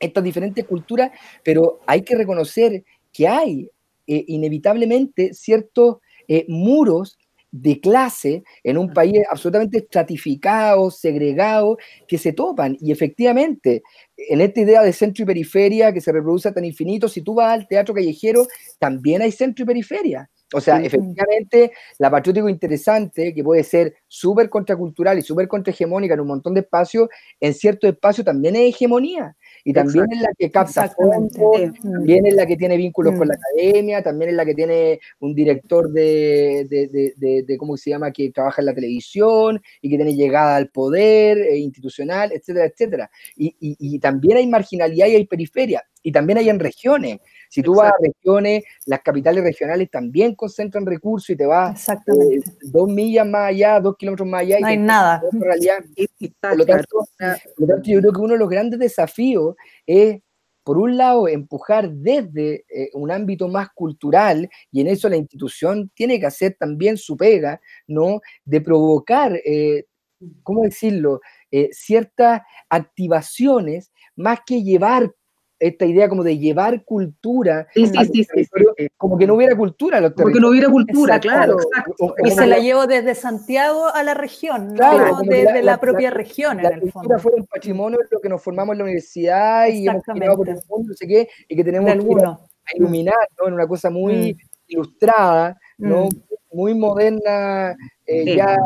estas diferentes culturas, pero hay que reconocer que hay eh, inevitablemente ciertos eh, muros de clase en un país absolutamente estratificado, segregado, que se topan. Y efectivamente, en esta idea de centro y periferia que se reproduce tan infinito, si tú vas al teatro callejero, también hay centro y periferia. O sea, efectivamente, la patriótico interesante, que puede ser súper contracultural y súper contrahegemónica en un montón de espacios, en cierto espacio también es hegemonía y también es la que capta fondos, también es la que tiene vínculos con la mm. academia, también es la que tiene un director de, de, ¿cómo se llama?, que trabaja en la televisión y que tiene llegada al poder eh, institucional, etcétera, etcétera. Y, y, también hay marginalidad y hay periferia, y también hay en regiones. Si tú vas a regiones, las capitales regionales también concentran recursos y te vas eh, dos millas más allá, dos kilómetros más allá. No hay nada. Realidad. Por lo, tanto, yo creo que uno de los grandes desafíos es por un lado, empujar desde eh, un ámbito más cultural, y en eso la institución tiene que hacer también su pega, ¿no? De provocar, eh, ¿cómo decirlo?, ciertas activaciones más que llevar esta idea como de llevar cultura, sí, sí, sí, como que no hubiera cultura. Los como que no hubiera cultura, claro. y se la llevo desde Santiago a la región, no desde la, propia región, en el fondo. fue un patrimonio de lo que nos formamos en la universidad y hemos creado por el mundo, no sé qué, y que tenemos que a iluminar, ¿no? En una cosa muy mm. ilustrada, ¿no? Mm muy moderna, eh, ya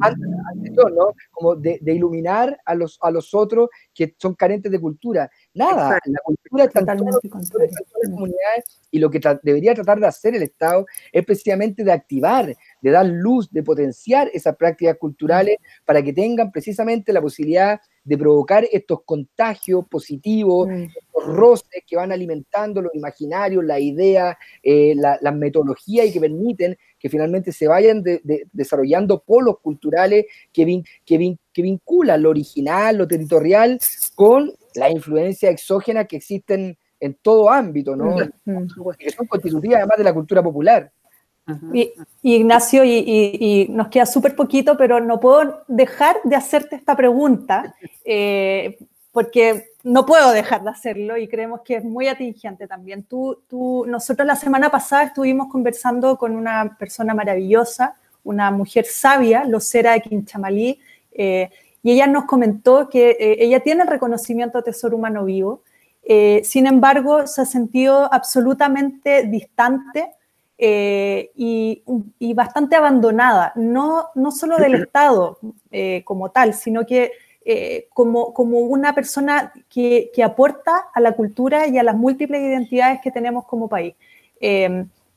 anterior, ¿no? Como de, iluminar a los, a los otros que son carentes de cultura. Nada, la cultura las comunidades y lo que debería tratar de hacer el Estado es precisamente de activar, de dar luz, de potenciar esas prácticas culturales para que tengan precisamente la posibilidad de provocar estos contagios positivos, mm. estos roces que van alimentando los imaginarios, la idea, eh, la, metodología y que permiten que finalmente se vayan desarrollando polos culturales que, que, que vinculan lo original, lo territorial, con la influencia exógena que existen en todo ámbito, ¿no? Que son constitutivas además de la cultura popular. Y, Ignacio, y, nos queda súper poquito, pero no puedo dejar de hacerte esta pregunta, eh, porque no puedo dejar de hacerlo y creemos que es muy atingente también. Tú, tú, nosotros la semana pasada estuvimos conversando con una persona maravillosa, una mujer sabia, Locera de Quinchamalí, eh, y ella nos comentó que eh, ella tiene el reconocimiento de Tesoro Humano Vivo, sin embargo, se ha sentido absolutamente distante eh, y, bastante abandonada, no, no solo del Estado eh, como tal, sino que eh, como, como una persona que, que, aporta a la cultura y a las múltiples identidades que tenemos como país.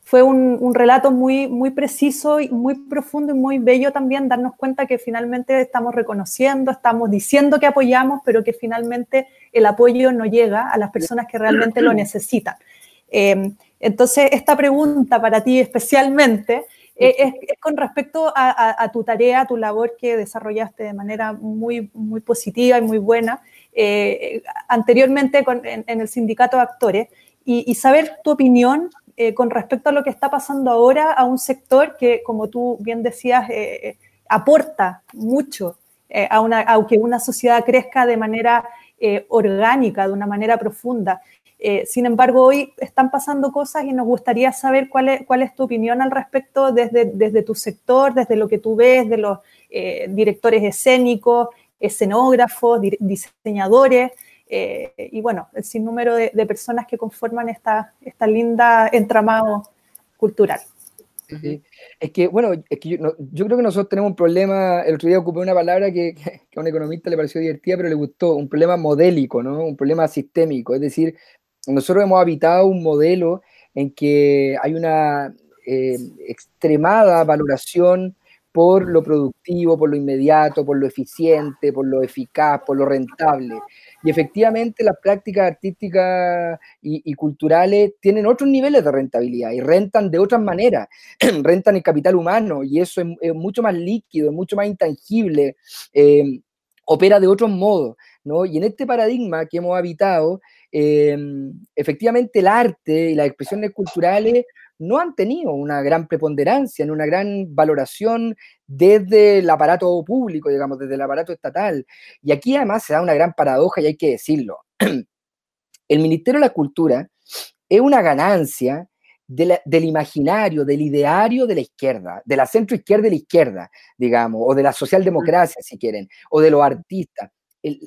fue un, un, relato muy, muy preciso y muy profundo y muy bello también darnos cuenta que finalmente estamos reconociendo, estamos diciendo que apoyamos, pero que finalmente el apoyo no llega a las personas que realmente lo necesitan. Entonces, esta pregunta para ti especialmente eh, es, con respecto a, tu tarea, a tu labor que desarrollaste de manera muy, muy positiva y muy buena eh, anteriormente en, el sindicato de actores y, saber tu opinión eh, con respecto a lo que está pasando ahora a un sector que, como tú bien decías, aporta mucho a, una, a que una sociedad crezca de manera orgánica, de una manera profunda. Eh, sin embargo, hoy están pasando cosas y nos gustaría saber cuál es, cuál es tu opinión al respecto desde, desde tu sector, desde lo que tú ves de los eh, directores escénicos, escenógrafos, diseñadores eh, y bueno, el sinnúmero de, de, personas que conforman esta, esta linda entramado cultural. Es que, bueno, es que yo, creo que nosotros tenemos un problema, el otro día ocupé una palabra que, a un economista le pareció divertida, pero le gustó, un problema modélico, ¿no? Un problema sistémico, es decir, nosotros hemos habitado un modelo en que hay una eh, extremada valoración por lo productivo, por lo inmediato, por lo eficiente, por lo eficaz, por lo rentable. Y efectivamente las prácticas artísticas y, culturales tienen otros niveles de rentabilidad y rentan de otras maneras, rentan el capital humano y eso es, mucho más líquido, es mucho más intangible, eh, opera de otros modos. ¿No? Y en este paradigma que hemos habitado, Em, efectivamente el arte y las expresiones culturales no han tenido una gran preponderancia, una gran valoración desde el aparato público, digamos, desde el aparato estatal. Y aquí además se da una gran paradoja y hay que decirlo. el Ministerio de la Cultura es una ganancia del imaginario, del ideario de la izquierda, de la centro izquierda y la izquierda, digamos, o de la socialdemocracia, si quieren, o de los artistas.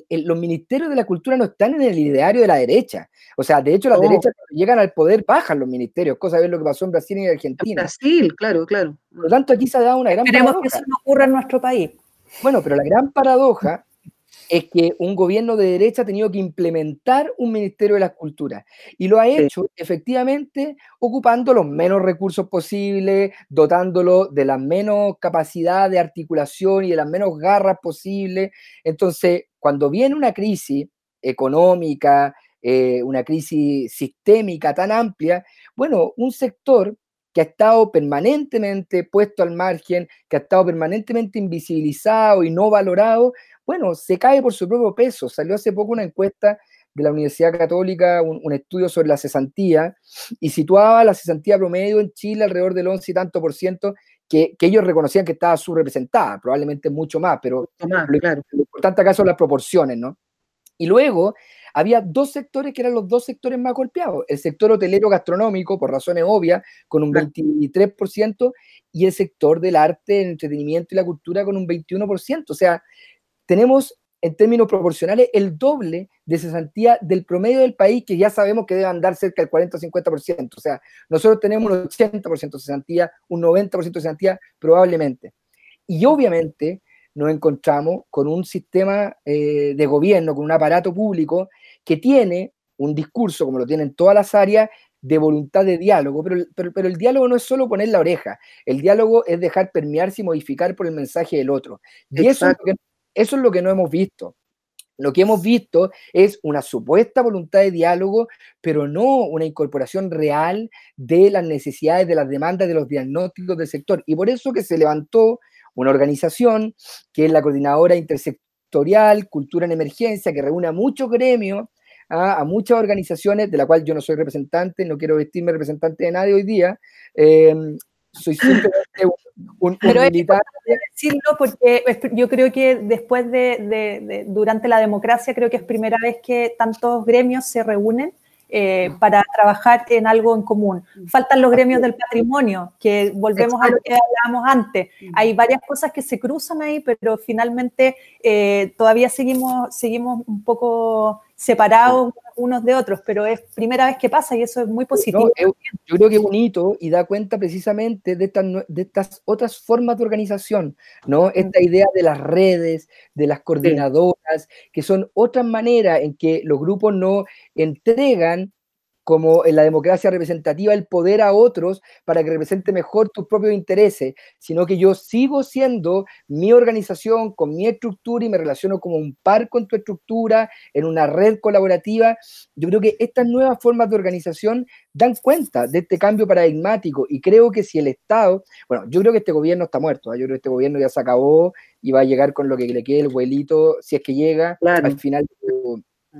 Los ministerios de la cultura no están en el ideario de la derecha. O sea, de hecho, las derechas cuando llegan al poder bajan los ministerios, cosa de ver lo que pasó en Brasil y en Argentina. Brasil, claro, claro. Por lo tanto, aquí se ha dado una gran Esperemos que eso no ocurra en nuestro país. Bueno, pero la gran paradoja es que un gobierno de derecha ha tenido que implementar un Ministerio de la Cultura y lo ha hecho efectivamente ocupando los menos recursos posibles, dotándolo de la menos capacidad de articulación y de las menos garras posibles. Entonces, cuando viene una crisis económica, eh, una crisis sistémica tan amplia, bueno, un sector que ha estado permanentemente puesto al margen, que ha estado permanentemente invisibilizado y no valorado, bueno, se cae por su propio peso. Salió hace poco una encuesta de la Universidad Católica, un, estudio sobre la cesantía, y situaba la cesantía promedio en Chile alrededor del 11 y tanto por ciento, que, ellos reconocían que estaba subrepresentada, probablemente mucho más, pero lo, claro. lo importante acá son las proporciones, ¿no? Y luego había dos sectores que eran los dos sectores más golpeados. El sector hotelero gastronómico, por razones obvias, con un 23%, y el sector del arte, el entretenimiento y la cultura con un 21%. O sea, tenemos en términos proporcionales el doble de cesantía del promedio del país, que ya sabemos que debe andar cerca del 40 o 50%. O sea, nosotros tenemos un 80% de cesantía, un 90% de cesantía probablemente. Y obviamente nos encontramos con un sistema eh, de gobierno, con un aparato público que tiene un discurso, como lo tienen todas las áreas, de voluntad de diálogo, pero, pero, el diálogo no es solo poner la oreja, el diálogo es dejar permearse y modificar por el mensaje del otro. Y eso es, eso es lo que no hemos visto. Lo que hemos visto es una supuesta voluntad de diálogo, pero no una incorporación real de las necesidades, de las demandas, de los diagnósticos del sector. Y por eso que se levantó una organización que es la Coordinadora Intersectorial Cultura en Emergencia, que reúne a muchos gremios, a, muchas organizaciones, de la cual yo no soy representante, no quiero vestirme representante de nadie hoy día, eh, soy simplemente un, Pero militar. decirlo porque yo creo que después de, durante la democracia, creo que es primera vez que tantos gremios se reúnen eh, para trabajar en algo en común. Faltan los gremios del patrimonio, que volvemos a lo que hablábamos antes. Hay varias cosas que se cruzan ahí, pero finalmente eh, todavía seguimos, seguimos un poco separados unos de otros, pero es primera vez que pasa y eso es muy positivo. yo creo que es bonito y da cuenta precisamente de estas, de estas otras formas de organización, ¿no? Esta idea de las redes, de las coordinadoras, que son otras maneras en que los grupos no entregan como en la democracia representativa, el poder a otros para que represente mejor tus propios intereses, sino que yo sigo siendo mi organización con mi estructura y me relaciono como un par con tu estructura, en una red colaborativa. Yo creo que estas nuevas formas de organización dan cuenta de este cambio paradigmático y creo que si el Estado, bueno, yo creo que este gobierno está muerto, ¿eh? yo creo que este gobierno ya se acabó y va a llegar con lo que le quede el vuelito, si es que llega al final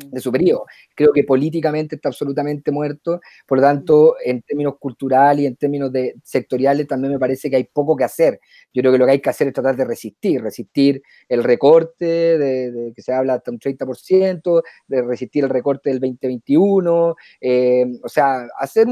de su periodo. Creo que políticamente está absolutamente muerto, por lo tanto, en términos culturales y en términos de sectoriales también me parece que hay poco que hacer. Yo creo que lo que hay que hacer es tratar de resistir, resistir el recorte de, que se habla hasta un 30%, de resistir el recorte del 2021, eh, o sea, hacer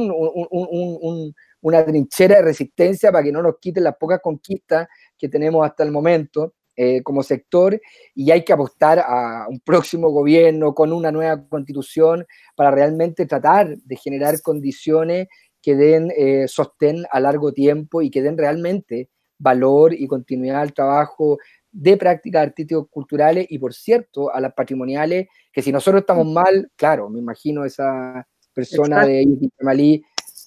una trinchera de resistencia para que no nos quiten las pocas conquistas que tenemos hasta el momento. Eh, como sector y hay que apostar a un próximo gobierno con una nueva constitución para realmente tratar de generar condiciones que den eh, sostén a largo tiempo y que den realmente valor y continuidad al trabajo de prácticas artísticos culturales y por cierto a las patrimoniales que si nosotros estamos mal, claro, me imagino esa persona de Malí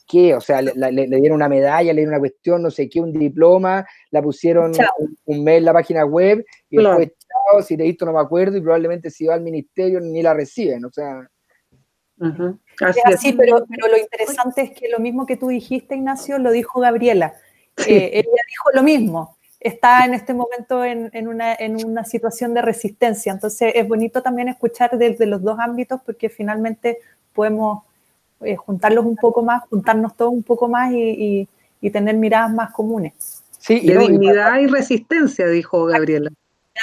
qué, o sea, le, dieron una medalla, le dieron una cuestión, no sé qué, un diploma, la pusieron un, mes en la página web y después, chao, si te no me acuerdo y probablemente si va al ministerio ni la reciben, o sea. así, pero, pero, lo interesante es que lo mismo que tú dijiste, Ignacio, lo dijo Gabriela. Eh, ella dijo lo mismo. Está en este momento en, en, una, en una situación de resistencia. Entonces es bonito también escuchar desde los dos ámbitos porque finalmente podemos eh, juntarlos un poco más, juntarnos todos un poco más y, tener miradas más comunes. Sí, de dignidad y, resistencia, dijo Gabriela.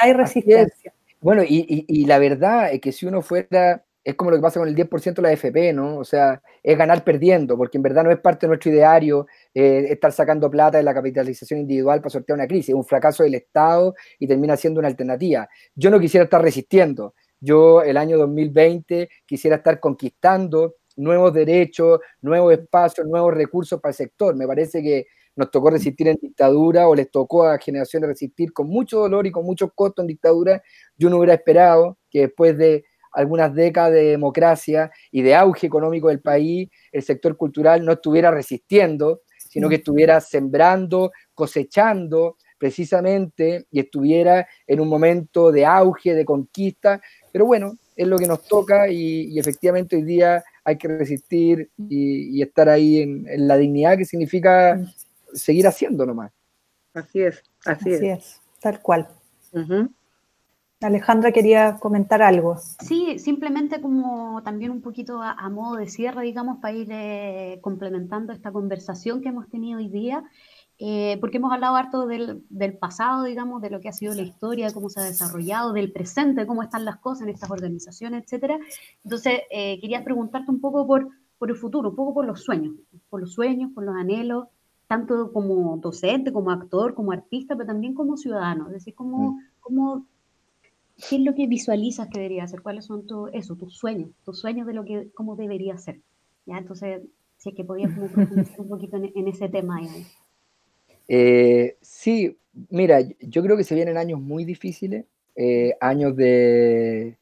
Hay resistencia. Bueno, y, la verdad es que si uno fuera es como lo que pasa con el 10% de la FP, ¿no? O sea, es ganar perdiendo, porque en verdad no es parte de nuestro ideario eh, estar sacando plata de la capitalización individual para sortear una crisis, es un fracaso del Estado y termina siendo una alternativa. Yo no quisiera estar resistiendo, yo el año 2020 quisiera estar conquistando nuevos derechos, nuevos espacios, nuevos recursos para el sector. Me parece que nos tocó resistir en dictadura o les tocó a generaciones resistir con mucho dolor y con mucho costo en dictadura. Yo no hubiera esperado que después de algunas décadas de democracia y de auge económico del país, el sector cultural no estuviera resistiendo, sino que estuviera sembrando, cosechando precisamente y estuviera en un momento de auge, de conquista. Pero bueno, es lo que nos toca y, efectivamente hoy día hay que resistir y, estar ahí en, la dignidad que significa seguir haciendo nomás. Así es, así, es. tal cual. Alejandra quería comentar algo. Sí, simplemente como también un poquito a, modo de cierre, digamos, para ir eh, complementando esta conversación que hemos tenido hoy día, eh, porque hemos hablado harto del, pasado, digamos, de lo que ha sido la historia, cómo se ha desarrollado, del presente, cómo están las cosas en estas organizaciones, etcétera. Entonces, eh, quería preguntarte un poco por, por el futuro, un poco por los sueños, por los sueños, por los anhelos, tanto como docente, como actor, como artista, pero también como ciudadano, es decir, cómo, cómo ¿qué es lo que visualizas que debería ser? ¿Cuáles son tu, eso, tus sueños? Tus sueños de lo que, cómo debería ser. ¿Ya? Entonces, si es que podías profundizar un poquito en, ese tema. Eh, sí, mira, yo creo que se vienen años muy difíciles, eh, años de,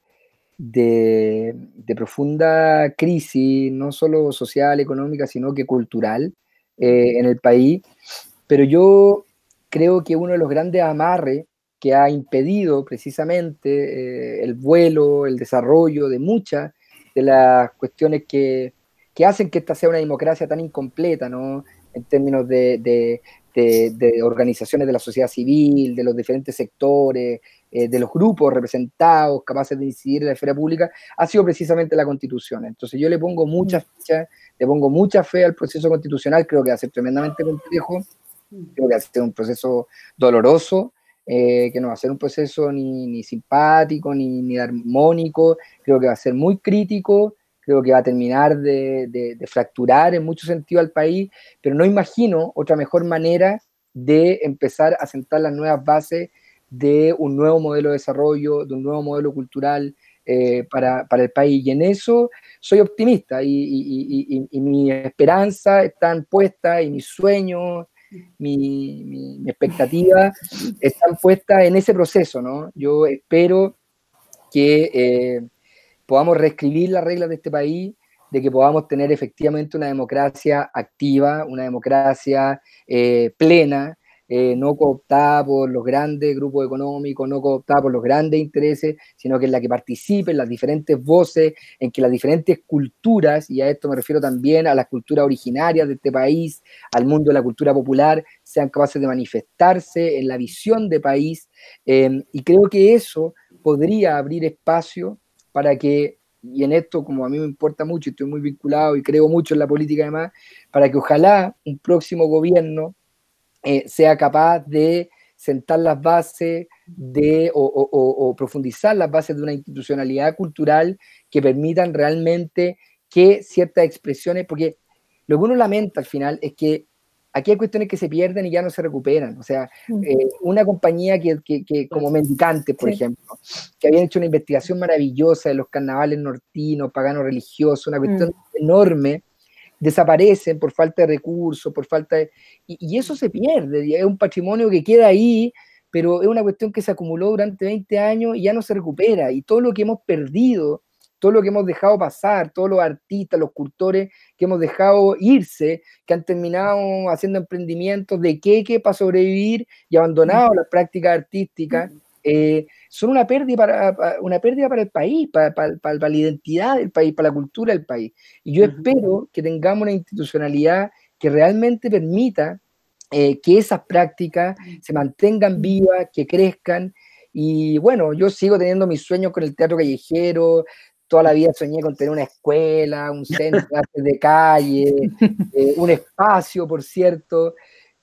de, profunda crisis, no solo social, económica, sino que cultural eh, en el país. Pero yo creo que uno de los grandes amarres que ha impedido precisamente el vuelo, el desarrollo de muchas de las cuestiones que, que, hacen que esta sea una democracia tan incompleta, ¿no? En términos de, de, organizaciones de la sociedad civil, de los diferentes sectores, eh, de los grupos representados capaces de incidir en la esfera pública, ha sido precisamente la constitución. Entonces yo le pongo mucha ficha, le pongo mucha fe al proceso constitucional, creo que va a ser tremendamente complejo, creo que va a ser un proceso doloroso, eh, que no va a ser un proceso ni, simpático ni, ni, armónico, creo que va a ser muy crítico, creo que va a terminar de, fracturar en mucho sentido al país, pero no imagino otra mejor manera de empezar a sentar las nuevas bases de un nuevo modelo de desarrollo, de un nuevo modelo cultural eh, para, el país. Y en eso soy optimista y, y mi esperanza están puesta y mis sueños mi, expectativa están puestas en ese proceso, ¿no? Yo espero que eh, podamos reescribir las reglas de este país, de que podamos tener efectivamente una democracia activa, una democracia eh, plena, eh, no cooptada por los grandes grupos económicos, no cooptada por los grandes intereses, sino que en la que participen las diferentes voces, en que las diferentes culturas, y a esto me refiero también a las culturas originarias de este país, al mundo de la cultura popular, sean capaces de manifestarse en la visión de país. Em, y creo que eso podría abrir espacio para que y en esto, como a mí me importa mucho, estoy muy vinculado y creo mucho en la política además, para que ojalá un próximo gobierno eh, sea capaz de sentar las bases de, o, profundizar las bases de una institucionalidad cultural que permitan realmente que ciertas expresiones, porque lo que uno lamenta al final es que aquí hay cuestiones que se pierden y ya no se recuperan. O sea, mm. eh, una compañía que, que, como Mendicantes, por ejemplo, que habían hecho una investigación maravillosa de los carnavales nortinos, paganos religiosos, una cuestión mm. enorme, desaparecen por falta de recursos, por falta de... Y, eso se pierde, es un patrimonio que queda ahí, pero es una cuestión que se acumuló durante 20 años y ya no se recupera. Y todo lo que hemos perdido, todo lo que hemos dejado pasar, todos los artistas, los cultores que hemos dejado irse, que han terminado haciendo emprendimientos de queque para sobrevivir y abandonado las prácticas artísticas, eh, son una pérdida para, una pérdida para el país, para, para, la identidad del país, para la cultura del país. Y yo espero que tengamos una institucionalidad que realmente permita eh, que esas prácticas se mantengan vivas, que crezcan. Y bueno, yo sigo teniendo mis sueños con el teatro callejero, toda la vida soñé con tener una escuela, un centro de calle, eh, un espacio, por cierto.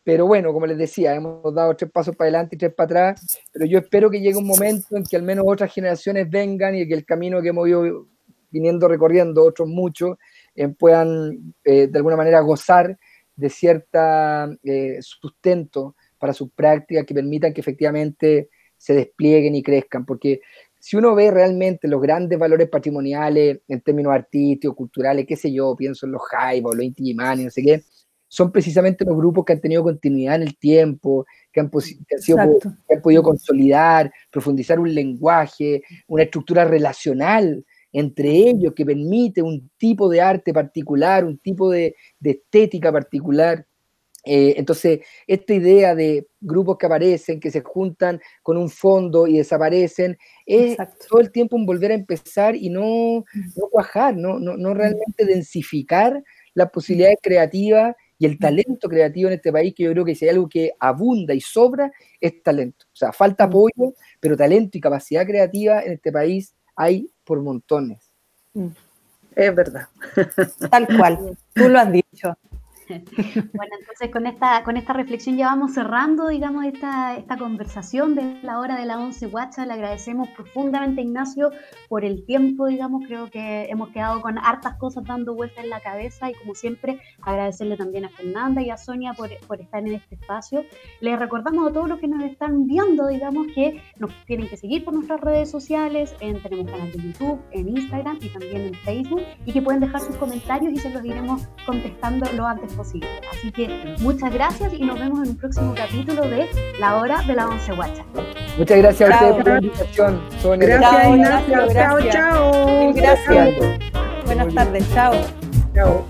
Pero bueno, como les decía, hemos dado tres pasos para adelante y tres para atrás, pero yo espero que llegue un momento en que al menos otras generaciones vengan y que el camino que hemos ido viniendo recorriendo, otros muchos, eh, puedan eh, de alguna manera gozar de cierta sustento para sus prácticas que permitan que efectivamente se desplieguen y crezcan, porque si uno ve realmente los grandes valores patrimoniales en términos artísticos, culturales, qué sé yo, pienso en los Jaivos, los Inti no sé qué, son precisamente los grupos que han tenido continuidad en el tiempo, que han, podido consolidar, profundizar un lenguaje, una estructura relacional entre ellos que permite un tipo de arte particular, un tipo de, estética particular. Eh, entonces, esta idea de grupos que aparecen, que se juntan con un fondo y desaparecen, es todo el tiempo un volver a empezar y no, no cuajar, no, no, no realmente densificar las posibilidades creativas y el talento creativo en este país, que yo creo que si hay algo que abunda y sobra, es talento. O sea, falta apoyo, pero talento y capacidad creativa en este país hay por montones. Es verdad. Tal cual, tú lo has dicho. Bueno, entonces con esta, con esta reflexión ya vamos cerrando, digamos, esta, esta conversación de la hora de la once guacha. Le agradecemos profundamente Ignacio por el tiempo, digamos, creo que hemos quedado con hartas cosas dando vueltas en la cabeza y como siempre agradecerle también a Fernanda y a Sonia por, por estar en este espacio. Les recordamos a todos los que nos están viendo, digamos, que nos tienen que seguir por nuestras redes sociales, en, tenemos canal de YouTube, en Instagram y también en Facebook y que pueden dejar sus comentarios y se los iremos contestando lo antes posible Así que muchas gracias y nos vemos en un próximo capítulo de La Hora de la Once Guacha. Muchas gracias a ustedes por la invitación. Gracias, Ignacio. Chao, chao. Gracias. Buenas tardes. Chao. Chao.